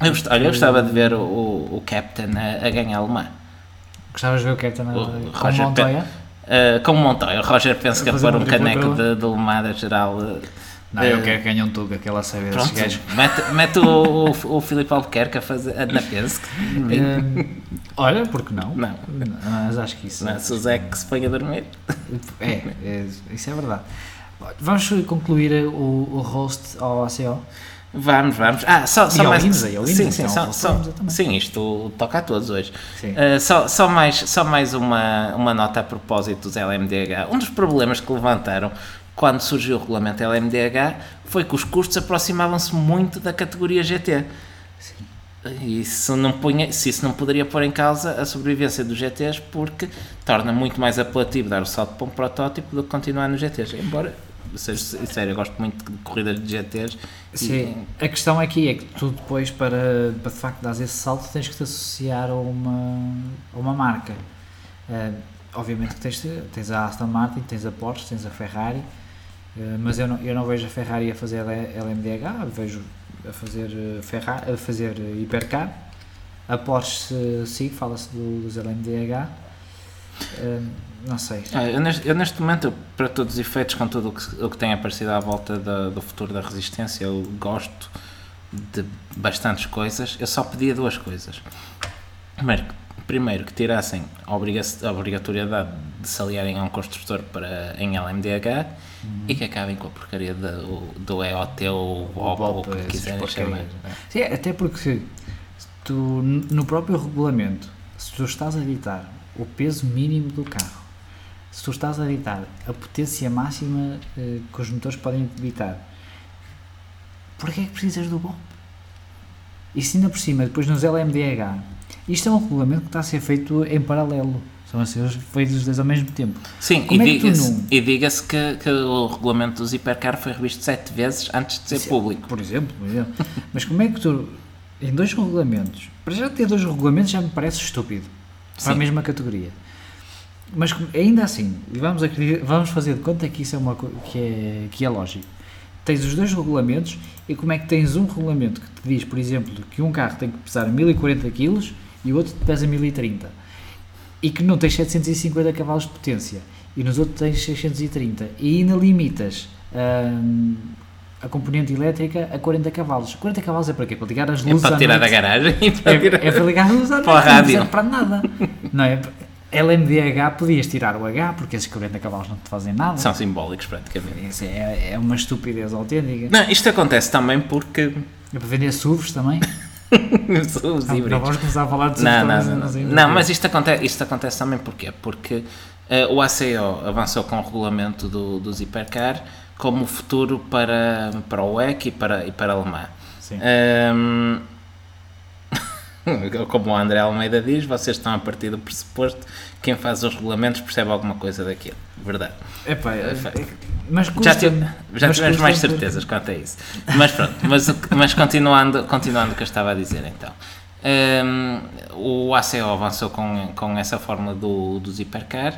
Eu, gost- olha, eu gostava de ver o, o, o Captain a, a ganhar alemã. Gostavas de ver o Captain O com Roger Montoya? Uh, com o Montoya, o Roger pensa que é pôr um caneco de, de lemada geral. uh, Não, eu uh, quero que ganhe um tuga, aquela saber desses Pronto, gajos. mete, mete o, o, o Filipe Albuquerque a fazer a- na Penske. Hum, olha, porque não? Não. Mas acho que isso Não, se o Zé que se põe a dormir. é, é, isso é verdade. Vamos concluir o, o host ao ACO? Vamos, vamos. Ah, só, só mais. Ao sim, IMSA, sim, então, só, só- sim, isto toca a todos hoje. Sim. Uh, só, só mais, só mais uma, uma nota a propósito dos LMDH. Um dos problemas que levantaram quando surgiu o regulamento LMDH foi que os custos aproximavam-se muito da categoria GT. E isso não punha, se isso não poderia pôr em causa a sobrevivência dos GTs porque torna muito mais apelativo dar o salto para um protótipo do que continuar nos GTs. Embora, seja sério, eu gosto muito de corridas de GTs. e- Sim, a questão aqui é que tu depois, para, para de facto dar esse salto, tens que te associar a uma, a uma marca. Eh, obviamente que tens, tens a Aston Martin, tens a Porsche, tens a Ferrari, mas eu não, eu não vejo a Ferrari a fazer LMDH, vejo a fazer, eh, Ferrari, a fazer eh, Hipercar. A Porsche, eh, sim, fala-se do- dos LMDH. Eh, não sei. Ah, eu, neste, eu neste momento, para todos os efeitos, com tudo o que, o que tem aparecido à volta da- do futuro da resistência, eu gosto de bastantes coisas. Eu só pedia duas coisas. Primeiro, primeiro que tirassem a, a obrigatoriedade de se aliarem a um construtor para, em LMDH e que acabem com a porcaria do, do EOT ou o BOP, ou o que quiserem chamar. é? Sim, até porque tu, no próprio regulamento, se tu estás a ditar o peso mínimo do carro, se tu estás a ditar a potência máxima eh, que os motores podem debitar, porquê é que precisas do BOP? E se ainda por cima, depois nos LMDH, isto é um regulamento que está a ser feito em paralelo, são a ser feitos os dois ao mesmo tempo. Sim, Como e é diga-se não- e diga-se que, que o regulamento dos hipercar foi revisto sete vezes antes de ser Sim, público. Por exemplo, por exemplo. Mas como é que tu, em dois regulamentos, para já ter dois regulamentos já me parece estúpido, para a Sim. mesma categoria. Mas ainda assim, vamos, vamos fazer de conta que isso é, uma, que é, que é lógico. Tens os dois regulamentos e como é que tens um regulamento que te diz, por exemplo, que um carro tem que pesar 1040 kg e o outro pesa 1030 e que não tens 750 cavalos de potência e nos outros tens 630 e ainda limitas hum, a componente elétrica a 40 cavalos. 40 cavalos é para quê? Para ligar as É luzes para à tirar da noite. garagem para tirar- É, é para ligar as luzes à Para a noite, não rádio. serve para nada. Não é? LMDH podias tirar o H porque esses 40 cavalos não te fazem nada. São simbólicos praticamente. É, é uma estupidez autêntica. Não, isto acontece também porque É para vender SUVs também. os Não, não vamos começar a falar de Não, não, não, não, não, mas isto acontece, isto acontece também porquê? Porque eh, o ACO avançou com o regulamento do, dos hipercar como futuro para, para o WEC e para, e para a Le Mans. Sim. Ehm, como o André Almeida diz, vocês estão a partir do pressuposto quem faz os regulamentos percebe alguma coisa daquilo. Verdade. Epá, é- É mas Já, custa tive- já mas tivemos mais certezas quanto a isso. Mas pronto, mas, mas continuando, continuando o que eu estava a dizer então. Hum, o ACO avançou com, com essa fórmula do, dos hipercar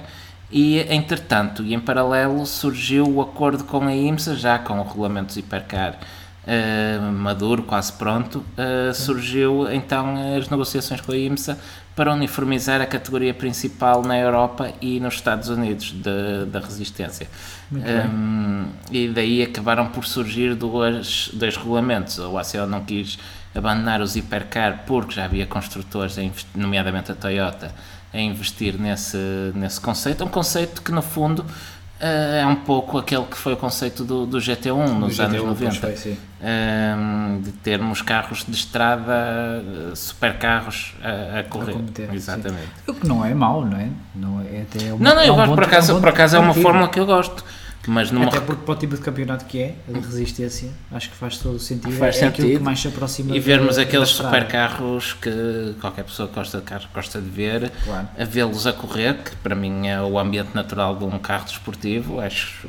e, entretanto, e em paralelo, surgiu o acordo com a IMSA, já com o regulamento dos hipercar hum, maduro, quase pronto, uh, surgiu então as negociações com a IMSA para uniformizar a categoria principal na Europa e nos Estados Unidos de- da resistência. Bem. Hum, e daí acabaram por surgir dois, dois regulamentos. O ACO não quis abandonar os hipercar porque já havia construtores, nomeadamente a Toyota, a investir nesse, nesse conceito. Um conceito que, no fundo, eh, é um pouco aquele que foi o conceito do, do GT1 nos Do anos GT1, pois 90. foi, sim. Hum, de termos carros de estrada, eh, supercarros a, a correr. competir, sim. Exatamente. O que não é mau, não é? Não é até uma, Não, não, é eu um gosto, por acaso, bom por acaso é uma fórmula que eu gosto. Mas numa Até porque para o tipo de campeonato que é, a de resistência, acho que faz todo o sentido. Faz é aquilo sentido. que mais se aproxima E vermos da- aqueles supercarros que qualquer pessoa que gosta de carros gosta de ver, Claro. a vê-los a correr, que para mim é o ambiente natural de um carro desportivo. Acho,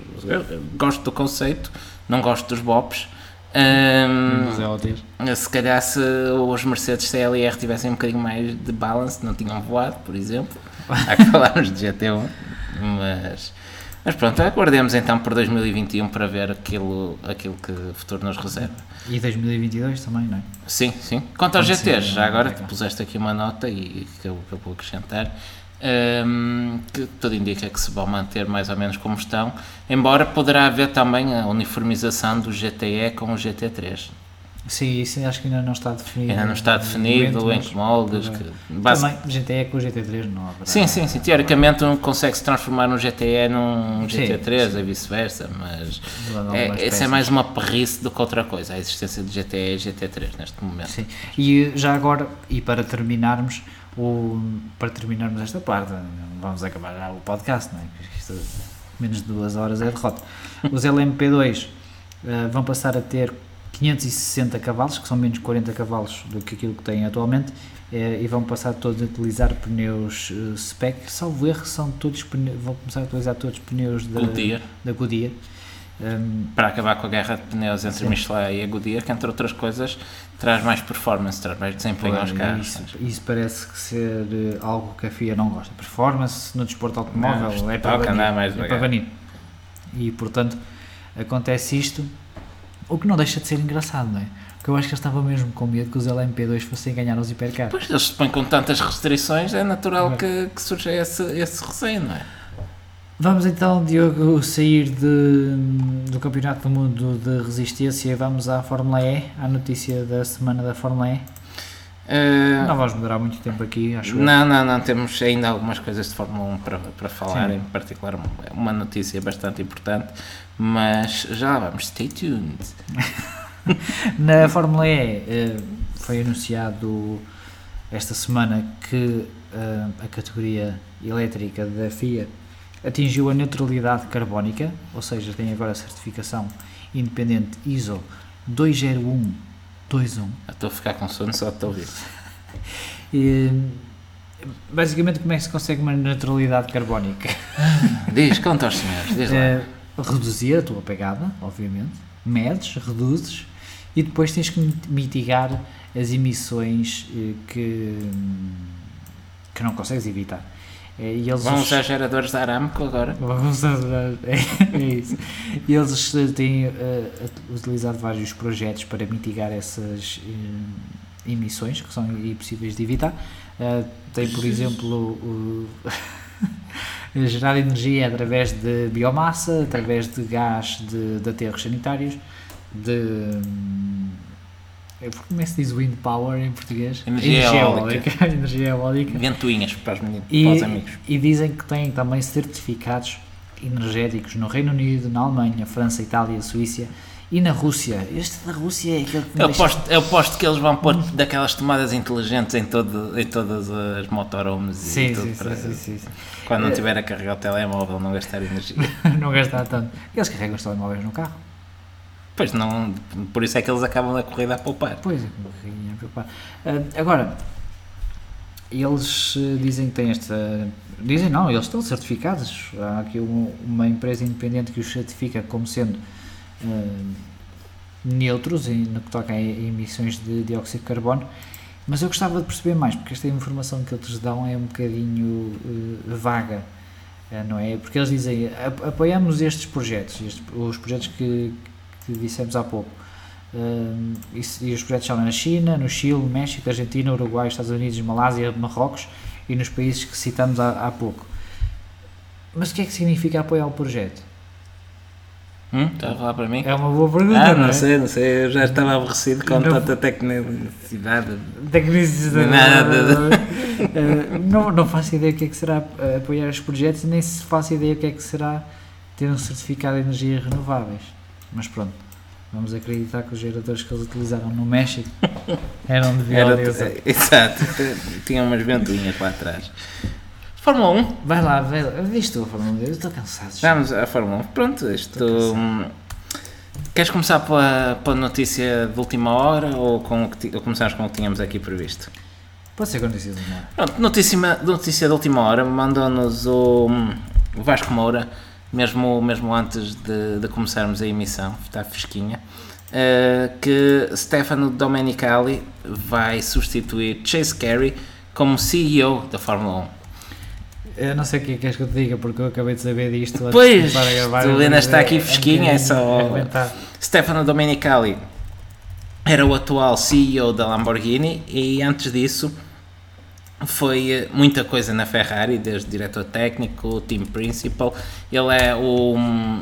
gosto do conceito, não gosto dos bops. Mas é se calhar se os Mercedes CLR tivessem um bocadinho mais de balance, não tinham voado, por exemplo. Há que falarmos de GT1, mas, mas pronto, aguardemos então por 2021 para ver aquilo, aquilo que o futuro nos reserva. E 2022 também, não é? Sim, sim. Quanto aos GTs, já agora te puseste aqui uma nota e que eu, que eu vou acrescentar. hum, que tudo indica que se vão manter mais ou menos como estão, embora poderá haver também a uniformização do GTE com o GT3. Sim, isso acho que ainda não está definido. Ainda não está definido momento, em que moldes. Que, base- Também GTE com o GT3 não haverá. Sim, sim, sim. Teoricamente um consegue-se transformar um GTE num Sim, GT3 e vice-versa, mas é, essa é mais uma perrice do que outra coisa, a existência de GTE e GT3 neste momento. Sim. E já agora, e para terminarmos, o, para terminarmos esta parte, vamos acabar já o podcast, não é? Isto, menos de duas horas é derrota. Os LMP2 eh, vão passar a ter 560 cavalos, que são menos 40 cavalos do que aquilo que têm atualmente, eh, e vão passar todos a utilizar pneus eh, spec, salvo erro, são todos pneus, vão começar a utilizar todos pneus da Goodyear. da Goodyear. Um, Para acabar com a guerra de pneus entre Sim. Michelin e a Goodyear, que entre outras coisas traz mais performance, traz mais desempenho aos carros. Isso, isso parece que ser eh, algo que a FIA não gosta. Performance no desporto automóvel Não, é para banir, é para banir. E portanto acontece isto, o que não deixa de ser engraçado, não é? Porque eu acho que eles estavam mesmo com medo que os LMP2 fossem ganhar os hipercars. Pois eles se põem com tantas restrições, é natural que, que surja esse, esse receio, não é? Vamos então, Diogo, sair de, do Campeonato do Mundo de Resistência e vamos à Fórmula E, à notícia da semana da Fórmula E. Eh, Não vamos demorar muito tempo aqui, acho eu. Não, não, não, temos ainda algumas coisas de Fórmula 1 para, para falar, Sim. em particular uma notícia bastante importante, mas já vamos, stay tuned. Na Fórmula E eh, foi anunciado esta semana que eh, a categoria elétrica da FIA atingiu a neutralidade carbónica, ou seja, tem agora a certificação independente ISO 20121. Estou a ficar com sono só de ouvir. E, basicamente, como é que se consegue uma neutralidade carbónica? Diz, conta aos senhores, diz lá. É, reduzir a tua pegada, obviamente, medes, reduzes e depois tens que mitigar as emissões eh, que, que não consegues evitar. Eh, E eles Vão usar geradores da Aramco agora? Vamos usar- é, é isso. E eles eh, têm eh, utilizado vários projetos para mitigar essas eh, emissões que são impossíveis de evitar. Eh, tem, por exemplo, o, gerar energia através de biomassa, através de gás de, de aterros sanitários, de. hum, Como é que se diz wind power em português? Energia eólica. energia eólica. Ventoinhas para os, meninos, E, para os amigos. e dizem que têm também certificados energéticos no Reino Unido, na Alemanha, França, Itália, Suíça e na Rússia. Este da Rússia é aquele que me Eu deixa- aposto, eu aposto que eles vão pôr daquelas tomadas inteligentes em, todo, em todas as motorhomes e Sim, tudo sim, para sim, sim, sim. quando não É. tiver a carregar o telemóvel não gastar energia. não gastar tanto. Eles carregam os telemóveis no carro. Pois não, por isso é que eles acabam a corrida a poupar. Pois é, que ia preocupar. Ah, agora, eles eh, dizem que têm esta. Dizem não, eles estão certificados. Há aqui um- uma empresa independente que os certifica como sendo neutros no que toca a emissões de dióxido de carbono. Mas eu gostava de perceber mais, porque esta informação que eles dão é um bocadinho eh, vaga, eh, não é? Porque eles dizem, "Ap- apoiamos estes projetos, estes- os projetos que, que dissemos há pouco. Um, isso- e os projetos são na China, no Chile, México, Argentina, Uruguai, Estados Unidos, Malásia, Marrocos e nos países que citamos há, há pouco. Mas o que é que significa apoiar o projeto? Hum? Está a falar para mim? É uma boa pergunta, Ah, não, não é? sei, não sei, eu já estava aborrecido com Não- tanta tecnicidade. Tecnicidade. Nada. Eh, não, não faço ideia o que é que será eh, apoiar os projetos, nem se faço ideia o que é que será ter um certificado de energias renováveis. Mas pronto, vamos acreditar que os geradores que eles utilizaram no México eram de Era, biodiesel. exato, tinha umas ventoinhas lá atrás. Fórmula 1, Vai lá, vai lá. Viste tu a Fórmula 1? Eu estou cansado. já. vamos à Fórmula 1. Pronto, isto. Estou hum, Queres começar pela, pela notícia de última hora ou, com o que ou começarmos com o que tínhamos aqui previsto? Pode ser acontecido de uma hora. Pronto, notícia, notícia de última hora, mandou-nos o, o Vasco Moura, mesmo, mesmo antes de, de começarmos a emissão, está fresquinha, eh, que Stefano Domenicali vai substituir Chase Carey como CEO da Fórmula 1. Eu não sei o que é que queres que eu te diga, porque eu acabei de saber disto antes Pois, de começar a gravar. tu ainda está aqui fresquinha, é só- aguentar. Stefano Domenicali era o atual CEO da Lamborghini e antes disso foi eh, muita coisa na Ferrari, desde diretor técnico, team principal. Ele é o,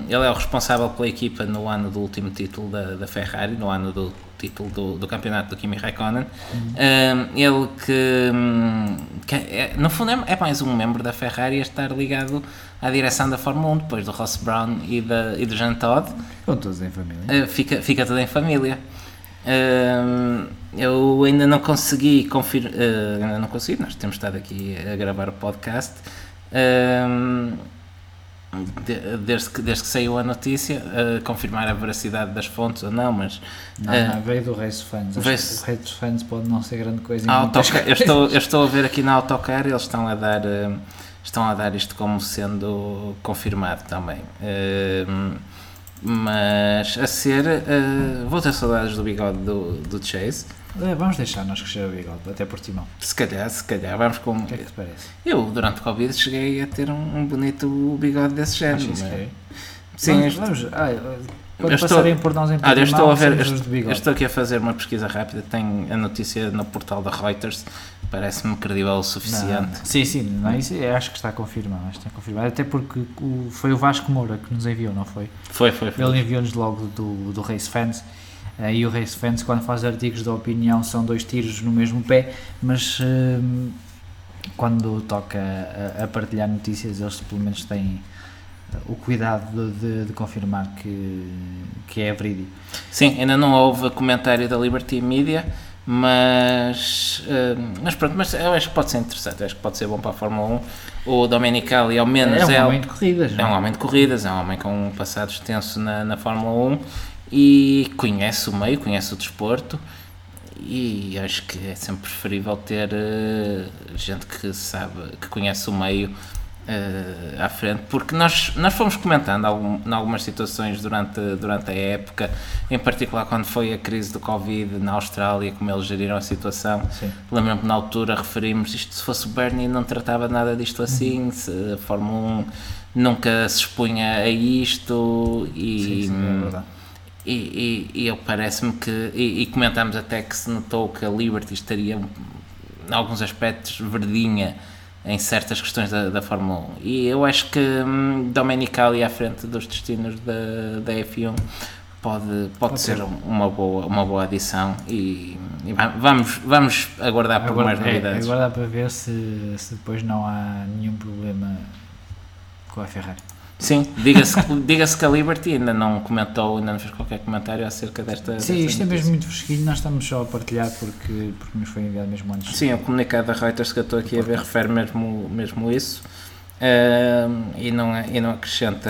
ele é o responsável pela equipa no ano do último título da, da Ferrari, no ano do título do, do campeonato do Kimi Raikkonen. Um, ele que, hum, que é, no fundo é, é mais um membro da Ferrari a estar ligado à direção da Fórmula 1, depois do Ross Brown e, da, e do Jean Todt. Estão todos em família. Uh, fica, fica tudo em família. Um, eu ainda não consegui confirmar, uh, ainda não consegui, nós temos estado aqui a gravar o podcast. Um, de- desde, que, desde que saiu a notícia, uh, confirmar a veracidade das fontes ou não, mas Não, uh, não, veio do Race Fans. Veio-se- o Race Fans pode não ser grande coisa. autocar, eu, estou, eu estou a ver aqui na autocar, eles estão a dar, uh, estão a dar isto como sendo confirmado também. Uh, mas a ser, vou ter saudades do bigode do, do Chase. É, Vamos deixar nós crescer o bigode, até por timão. Se calhar, se calhar, vamos com. O que é que te parece? Eu, durante o Covid, cheguei a ter um, um bonito bigode desse género. Mas- é. Sim, vamos, este- vamos, ah, Eu quando estou- passarem por nós em Olha, eu estou a ver, eu estou, bigode. eu estou aqui a fazer uma pesquisa rápida, tenho a notícia no portal da Reuters, parece-me credível o Não, suficiente. Sim, sim, não, isso eu acho que está confirmado, está confirmado. Até porque o- foi o Vasco Moura que nos enviou, não foi? Foi, foi, foi. Ele enviou-nos logo do, do Race Fans. E o Race Fans, quando faz artigos de opinião, são dois tiros no mesmo pé, mas hum, quando toca a, a partilhar notícias, eles pelo menos têm o cuidado de, de- de confirmar que, que é verídico. Sim, ainda não houve comentário da Liberty Media, mas, eh, mas pronto, mas eu acho que pode ser interessante, acho que pode ser bom para a Fórmula 1. O Domenicali, ao menos, é um é, homem de corridas, é não um homem de corridas, é um homem com um passado extenso na, na Fórmula 1 e conhece o meio, conhece o desporto. E acho que é sempre preferível ter eh, gente que sabe, que conhece o meio eh, à frente, porque nós, nós fomos comentando algum, em algumas situações durante, durante a época, em particular quando foi a crise do Covid na Austrália, como eles geriram a situação. Lembro-me que na altura referimos isto, se fosse o Bernie não tratava nada disto assim, se a Fórmula 1 nunca se expunha a isto e, Sim, sim, é. E, e, eu parece-me que, e, e comentámos até que se notou que a Liberty estaria em alguns aspectos verdinha em certas questões da, da Fórmula 1 e eu acho que hum, Domenicali à frente dos destinos da, da F1 pode, pode, Pode ser ser. uma boa, uma boa adição e, e va- vamos, vamos aguardar por Agora, mais é, novidades. agora dá para ver se, se depois não há nenhum problema com a Ferrari. Sim, diga-se diga que a Liberty ainda não comentou, ainda não fez qualquer comentário acerca desta. Sim, desta isto é notícia. mesmo muito fresquinho, nós estamos só a partilhar porque, porque nos foi enviado mesmo antes. Sim, o comunicado da Reuters que eu estou aqui a ver refere mesmo, mesmo isso E, não, e não, acrescenta,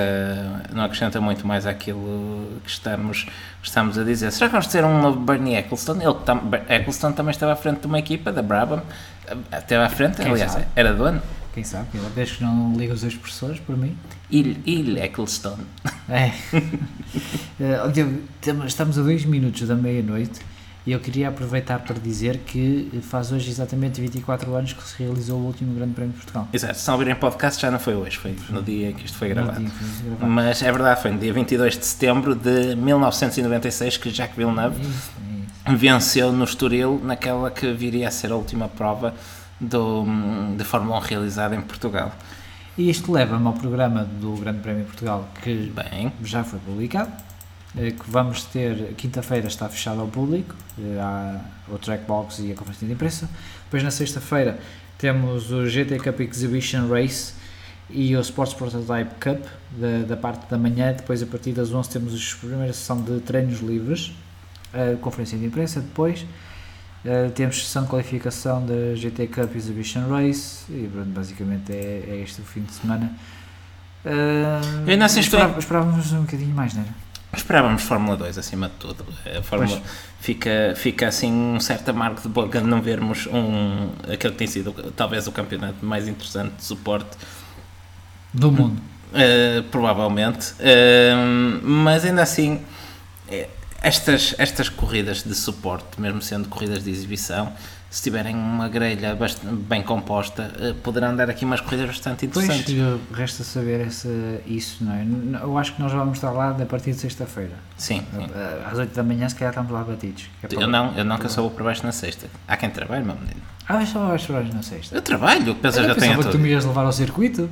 não acrescenta muito mais àquilo que estamos, estamos a dizer. Será que vamos ter um novo Bernie Ecclestone? Ele, tam, Ecclestone também estava à frente de uma equipa da Brabham, Ah, esteve à frente, Quem aliás, sabe? era do ano. Quem sabe, desde que não liga os dois professores, por mim. Il, Il Ecclestone. É. Eh, estamos a dois minutos da meia-noite e eu queria aproveitar para dizer que faz hoje exatamente 24 anos que se realizou o último Grande Prémio de Portugal. Exato, se não ouvirem podcast já não foi hoje, foi no dia em que isto foi gravado. foi gravado. Mas é verdade, foi no dia 22 de setembro de 1996 que Jacques Villeneuve É isso, é isso. venceu no Estoril naquela que viria a ser a última prova do, de Fórmula 1 realizada em Portugal. E isto leva-me ao programa do Grande Prémio de Portugal que Bem, já foi publicado, que vamos ter, quinta-feira está fechado ao público, eh, há o trackbox e a conferência de imprensa, depois na sexta-feira temos o GT Cup Exhibition Race e o Sports Prototype Cup da, da parte da manhã, depois a partir das 11 temos a primeira sessão de treinos livres, a conferência de imprensa depois, eh, temos sessão de qualificação da GT Cup Exhibition Race e pronto, basicamente é, é este o fim de semana. Eh, assim estou- esperava- esperávamos um bocadinho mais, não era? Esperávamos Fórmula 2 acima de tudo. A Fórmula Pois. fica, fica assim um certo amargo de boca de não vermos um, aquele que tem sido talvez o campeonato mais interessante de suporte Do mundo. Uh, provavelmente, Uh, mas ainda assim, eh, estas, estas corridas de suporte, mesmo sendo corridas de exibição, se tiverem uma grelha bem composta, eh, poderão dar aqui umas corridas bastante Pois, interessantes. eh, resta saber essa, isso, não é? Eu acho que nós vamos estar lá a partir de sexta-feira. Sim, sim. Às 8 da manhã, se calhar estamos lá batidos. é Eu não, eu não que eu só vou para baixo na sexta. Há quem trabalhe, meu menino. Ah, mas só vais para na sexta. Eu trabalho, pensas Eu eu tenho pensava que tu tudo. me ias levar ao circuito.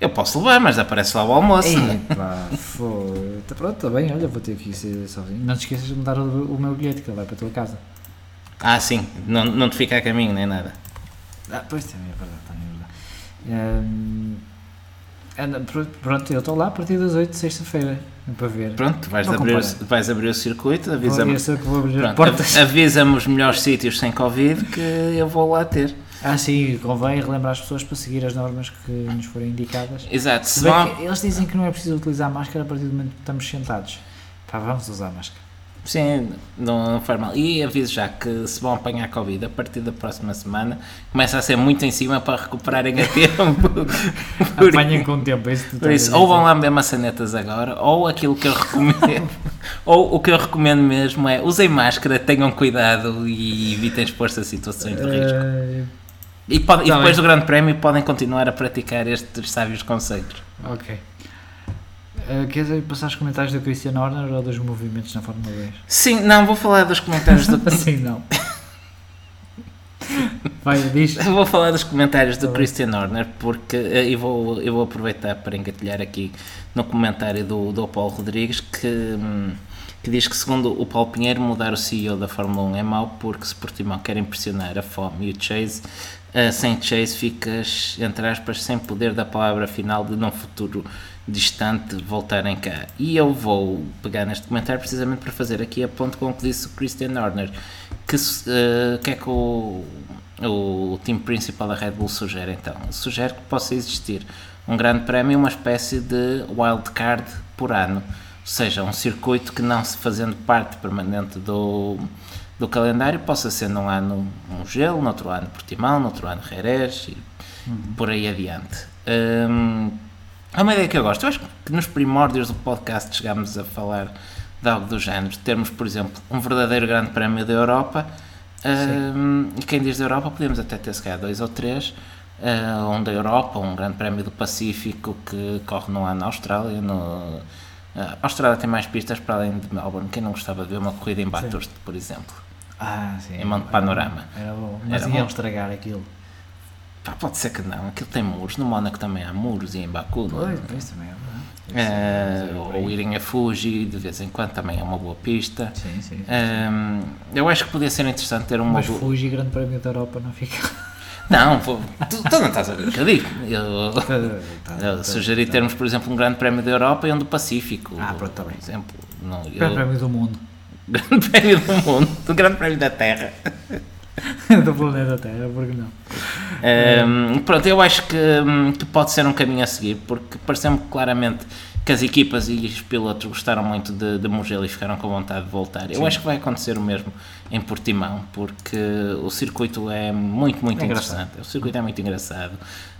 Eu posso levar, mas aparece lá o almoço. Ei, pá, foi. Pronto, está bem, olha, vou ter que ir sozinho. Não te esqueças de me dar o, o meu bilhete, que ele vai para a tua casa. Ah, sim, não, não te fica a caminho nem nada. Ah, pois também é verdade, também é verdade. Hum, anda, pronto, eu estou lá a partir das 8 de sexta-feira, para ver. Pronto, vais, abrir, vais abrir o circuito, avisa-me sei que vou abrir as pronto, portas. av- avisa-me os melhores sítios sem Covid que eu vou lá ter. Ah, sim, convém relembrar as pessoas para seguir as normas que nos forem indicadas. Exato, se Se vão, eles dizem que não é preciso utilizar máscara a partir do momento que estamos sentados. Pá, vamos usar máscara. Sim, não, não faz mal. E aviso já que se vão apanhar Covid a partir da próxima semana, começa a ser muito em cima para recuperarem a tempo. Por, Apanhem com o tempo, é por isso, ou vão lá beber maçanetas agora, ou aquilo que eu recomendo, ou o que eu recomendo mesmo é usem máscara, tenham cuidado e evitem expor-se a situações de risco. Eh, E, pode- e tá depois do Grande Prémio podem continuar a praticar estes sábios conselhos. ok. Eh, queres passar os comentários do Christian Horner ou dos movimentos na Fórmula 2? Sim, não, vou falar dos comentários do. Assim não. Vai, diz. Vou falar dos comentários do Tá. Christian Horner porque eh, eu vou, eu vou aproveitar para engatilhar aqui no comentário do, do Paulo Rodrigues que, hum, que diz que segundo o Paulo Pinheiro mudar o CEO da Fórmula 1 é mau porque se Portimão quer impressionar a fome e o Chase eh, sem Chase ficas entre aspas sem poder da palavra final de num futuro distante voltarem cá e eu vou pegar neste comentário precisamente para fazer aqui a ponto com o que disse o Christian Horner que, eh, que é que o, o time principal da Red Bull sugere então? Sugere que possa existir um grande prémio uma espécie de wildcard por ano, ou seja, um circuito que não se fazendo parte permanente do, do calendário possa ser num ano um gelo, no outro ano Portimão, no outro ano Jerez e por aí adiante. Hum, é uma ideia que eu gosto. Eu acho que nos primórdios do podcast chegámos a falar de algo do género. Termos, por exemplo, um verdadeiro grande prémio da Europa. hum, e quem diz da Europa, podemos até ter se calhar dois ou três. ah, um da Europa, um grande prémio do Pacífico que corre no ano na Austrália. No, ah, a Austrália tem mais pistas para além de Melbourne. Quem não gostava de ver uma corrida em Bathurst, por exemplo? Ah, sim. Em Monte Panorama. Era bom. Mas Era iam bom. estragar aquilo. Pá, pode ser que não. Aquilo tem muros. No Mónaco também há muros e em Baku. não é? Pois, também é verdade. Eh, Sim, ou irem a Fuji de vez em quando também é uma boa pista. Sim, sim. sim. Ehm, eu acho que podia ser interessante ter uma. Mas Fuji Grande Prémio da Europa não fica. Não, pô, tu, tu não estás a que eu. Eu, Tá, eu tá, sugeri tá. termos, por exemplo, um grande prémio da Europa e um do Pacífico. Ah, pronto, tá bem. Por exemplo, não, eu- Grande Prémio do Mundo. grande prémio do mundo, do grande prémio da Terra. do planeta Terra, porque não? Um, pronto, eu acho que, hum, que pode ser um caminho a seguir, porque pareceu-me claramente que as equipas e os pilotos gostaram muito de, de Mugello e ficaram com vontade de voltar. Eu acho que vai acontecer o mesmo em Portimão, porque o circuito é muito, muito É interessante. O circuito é muito engraçado.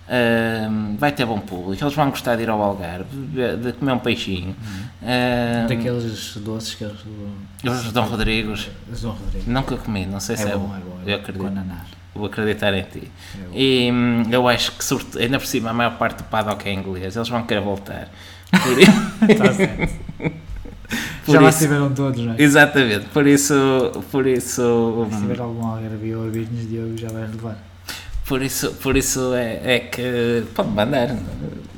Um, vai ter bom público, eles vão gostar de ir ao Algarve, de, de comer um peixinho. Um, Daqueles doces que eles. os Dom Rodrigos, Os Dom Rodrigo. nunca comi, não sei se É é bom, é bom. Eu é bom. acredito. Com ananás. Vou acreditar em ti. É. E hum, eu acho que, sobretudo, ainda por cima, a maior parte do paddock é inglês, eles vão querer voltar. Por Está certo. Por Já lá isso- estiveram todos, não é? Exatamente, por isso, por isso, Se hum, tiver algum algarvio a ouvir-nos, Diogo, já vais levar. Por isso, por isso é, é que pode mandar.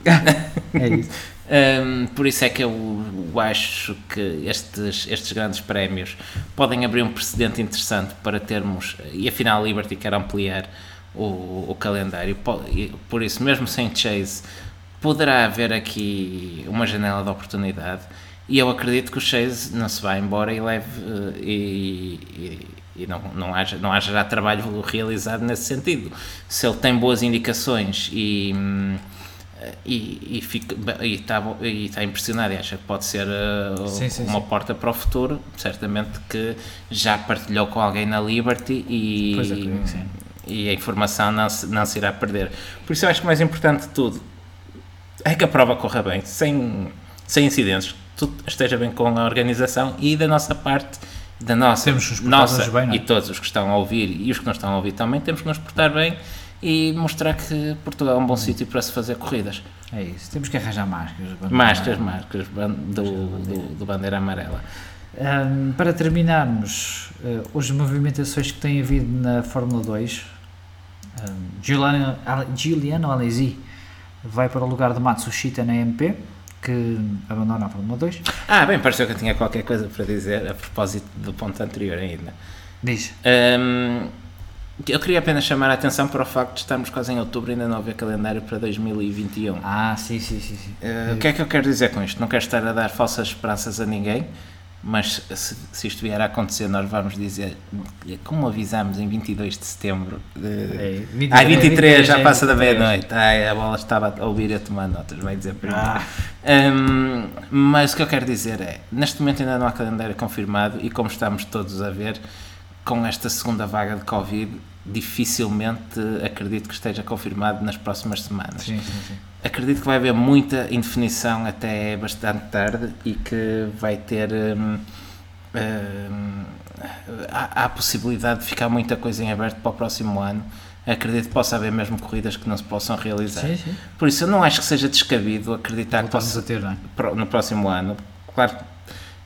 É isso. Hum, por isso é que eu acho que estes, estes grandes prémios podem abrir um precedente interessante para termos, e afinal a Liberty quer ampliar o, o calendário, Po- por isso, mesmo sem Chase, poderá haver aqui uma janela de oportunidade. E eu acredito que o Chase não se vai embora e leve eh, e, e, e não, não, haja, não haja já trabalho realizado nesse sentido. Se ele tem boas indicações e. hum, e, e, fica, e, está, e está impressionado e acha que pode ser uh, Sim, sim, uma sim. porta para o futuro, certamente que já partilhou com alguém na Liberty e, que sim. e a informação não se, não se irá perder. Por isso eu acho que o mais importante de tudo é que a prova corra bem, sem, sem incidentes, tudo esteja bem com a organização e da nossa parte da nossa, Temos que nos nossa bem, não é? e todos os que estão a ouvir e os que não estão a ouvir também, temos que nos portar bem e mostrar que Portugal é um bom sítio para se fazer corridas. É isso, temos que arranjar máscaras. Máscaras, máscaras do, do, do bandeira amarela. Ahm, para terminarmos, eh, as movimentações que tem havido na Fórmula 2, ahm, Giuliano, Giuliano Alesi vai para o lugar de Matsushita na MP, que abandona a Fórmula 2. Ah, bem, pareceu que eu tinha qualquer coisa para dizer a propósito do ponto anterior ainda. Diz. Hum, eu queria apenas chamar a atenção para o facto de estarmos quase em outubro e ainda não haver calendário para 2021. Ah, sim, sim, sim. sim. Uh, o que é que eu quero dizer com isto? Não quero estar a dar falsas esperanças a ninguém, mas se, se isto vier a acontecer, nós vamos dizer, como avisámos em 22 de setembro, de... É, ah, 23, já 23, passa da 23. meia-noite. A bola estava a ouvir a tomar notas, vai dizer primeiro. Ah. Hum, mas o que eu quero dizer é, neste momento ainda não há calendário confirmado e como estamos todos a ver, com esta segunda vaga de Covid, dificilmente acredito que esteja confirmado nas próximas semanas. Sim, sim, sim. Acredito que vai haver muita indefinição até bastante tarde e que vai ter. hum, hum, há, há a possibilidade de ficar muita coisa em aberto para o próximo ano. Acredito que possa haver mesmo corridas que não se possam realizar. Por isso, eu não acho que seja descabido acreditar que Voltamos possa a ter, não é? no próximo ano. Claro,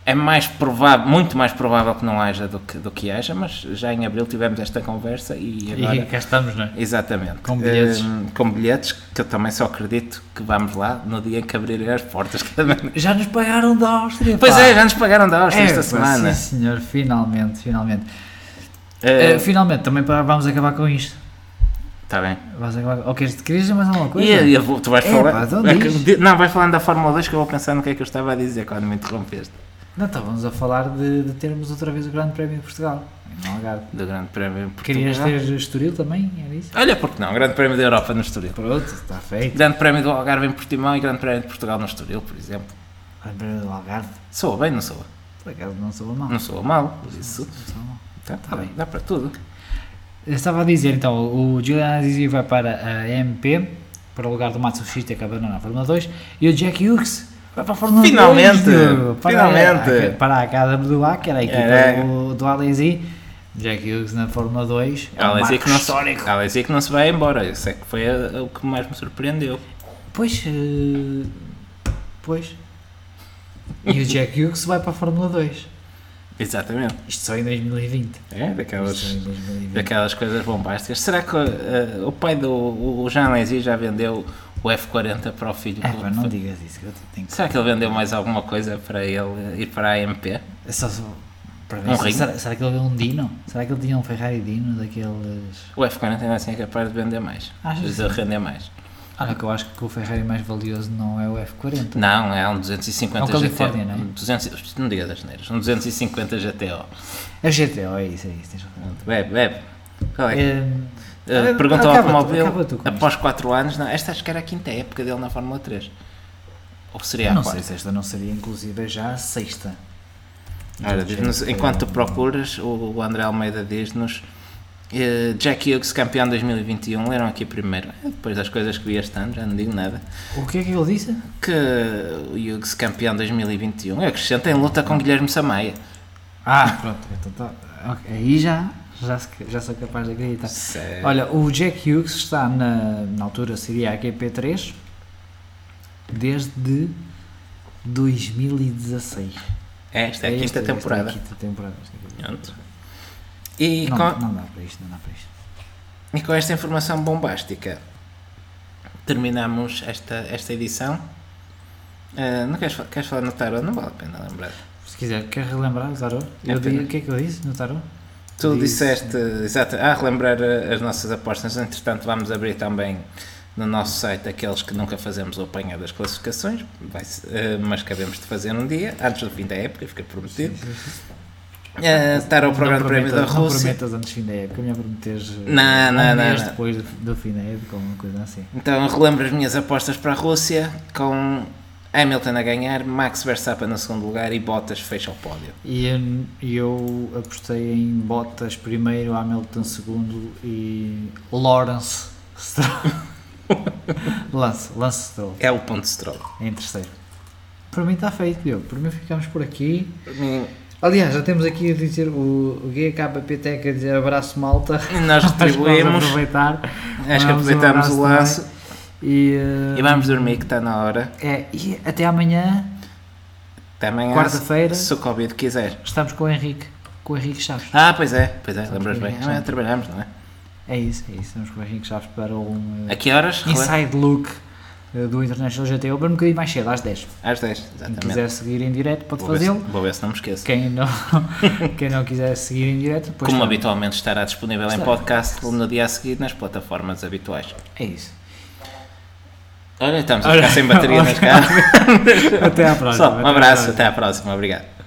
é mais provável, muito mais provável que não haja do que, do que haja, mas já em abril tivemos esta conversa e agora. E cá estamos, não é? Exatamente. Com bilhetes. Hum, com bilhetes, que eu também só acredito que vamos lá no dia em que abrirem as portas. Já nos pagaram da Áustria. pois pá. é, já nos pagaram da Áustria É, esta semana. Sim, senhor, finalmente, finalmente. Eh, Eh, finalmente, também vamos acabar com isto. Tá bem. Vamos acabar. Ou queres, querias dizer mais alguma coisa? E, eu vou- tu vais É, falar. pá, então é não, vai falando da Fórmula 2 que eu vou pensar no que é que eu estava a dizer quando me interrompeste. Não, estávamos a falar de, de termos outra vez o Grande Prémio de Portugal. Em Algarve. Do Grande Prémio de Portugal. Querias ter Estoril também? Era isso? Olha, porque não? Grande Prémio da Europa no Estoril. Pronto, está feito. Grande Prémio do Algarve em Portimão e Grande Prémio de Portugal no Estoril, por exemplo. Grande Prémio do Algarve. Soa bem, não soa? Por acaso não sou mal. Não soa mal, por isso. Não sou mal. Tá, Tá bem. Dá para tudo. Eu estava a dizer então, o Julian Azizi vai para a MP, para o lugar do Matsushita que abandona a Fórmula 2, e o Jack Hughes vai para a Fórmula Finalmente! 2. Diogo, para Finalmente! A, para a Academy do A, que era a equipa É. do, do Alesi. Jack Hughes na Fórmula 2 é um marco que, não histórico. que não se vai embora. Isso é que foi a- o que mais me surpreendeu. Pois, eh, pois. E o Jack Hughes vai para a Fórmula 2. Exatamente. Isto só em 2020. É, daquelas, Isto só em 2020. daquelas coisas bombásticas. Será que eh, o pai do o Jean Alesi já vendeu o F40 para o filho? É, pá, não digas isso, que Será que ele vendeu mais alguma coisa para ele ir para a AMP? É só, para ver Um se- será, será que ele é um Dino? Será que ele tinha um Ferrari Dino daqueles. O F40 ainda assim é capaz de vender mais. Achas de render mais. Ah, que eu acho que o Ferrari mais valioso não é o F40. Não, é um 250 É um GTO. Não é? 200, não diga das neiras, um 250 GTO. É o GTO, é isso, é isso. Tens razão. Bebe, bebe. Qual é? É, Uh, pergunta ao automóvel, após 4 anos, não, esta acho que era a quinta época dele na Fórmula 3. Ou seria a não quarta? sei se esta não seria inclusive já a sexta. Ora, enquanto tu procuras, o, o André Almeida diz-nos eh, Jack Hughes, campeão 2021, leram aqui primeiro. É, Depois das coisas que vi este ano, já não digo nada. O que é que ele disse? Que o Hughes, campeão 2021, eu acrescento em luta com Guilherme Samaia. Ah, pronto, então tá. ok, Aí já, já, já sou capaz de acreditar. Sério? Olha, o Jack Hughes está na, na altura seria a GP3 desde 2016. Esta é a quinta Esta- temporada. É a quinta temporada. esta é a quinta Pronto. E, Não, com, não dá para isto, não dá para isto. e com esta informação bombástica, terminamos esta, esta edição. Eh, não queres, queres falar no tarot? Não vale a pena lembrar. Se quiser, quer relembrar o tarot? É Eu digo, o que é que eu disse no tarot? Tu Disse- disseste, exato, a relembrar eh, as nossas apostas, entretanto vamos abrir também no nosso site aqueles que nunca fazemos o apanhar das classificações, vai mas acabemos de fazer um dia, antes do fim da época, fica prometido. Eh, estar ao programa Não Prémio da prometas- Não Rússia. prometas antes do fim da época, melhor prometeres eh, Não, não, um não, mês não. depois do, do fim da época ou uma coisa assim. Então relembro as minhas apostas para a Rússia com Hamilton a ganhar, Max Verstappen no segundo lugar e Bottas fecha o pódio. E eu, apostei em Bottas primeiro, Hamilton segundo e Lawrence Stroll. Lance, Lance Stroll É o ponto de Stroll. em terceiro. Para mim está feito, eu. Para mim ficamos por aqui. Mim, Aliás, já temos aqui a dizer o, o GKPTEC a dizer abraço malta. E nós retribuímos. aproveitar. Acho que Vamos um aproveitamos o laço. também. E, eh, E vamos dormir que está na hora. É, e até amanhã Até amanhã. Quarta-feira. Se o Covid quiser. estamos com o Henrique, com o Henrique Chaves. Ah, pois é, pois é, lembras bem. Amanhã trabalhamos, não é? É isso, é isso. Estamos com o Henrique Chaves para um A que horas? inside look eh, do International GT Open um bocadinho mais cedo, às 10. Às 10, Quem exatamente. quiser seguir em direto pode fazê-lo. vou ver se não me esqueço. Quem não, quem não quiser seguir em direto, Como tá- habitualmente estará disponível em podcast no dia a seguir nas plataformas habituais. É isso. Olha, estamos a ficar sem bateria nas carros. Até à próxima. Só, um até à abraço, próxima. até à próxima, obrigado.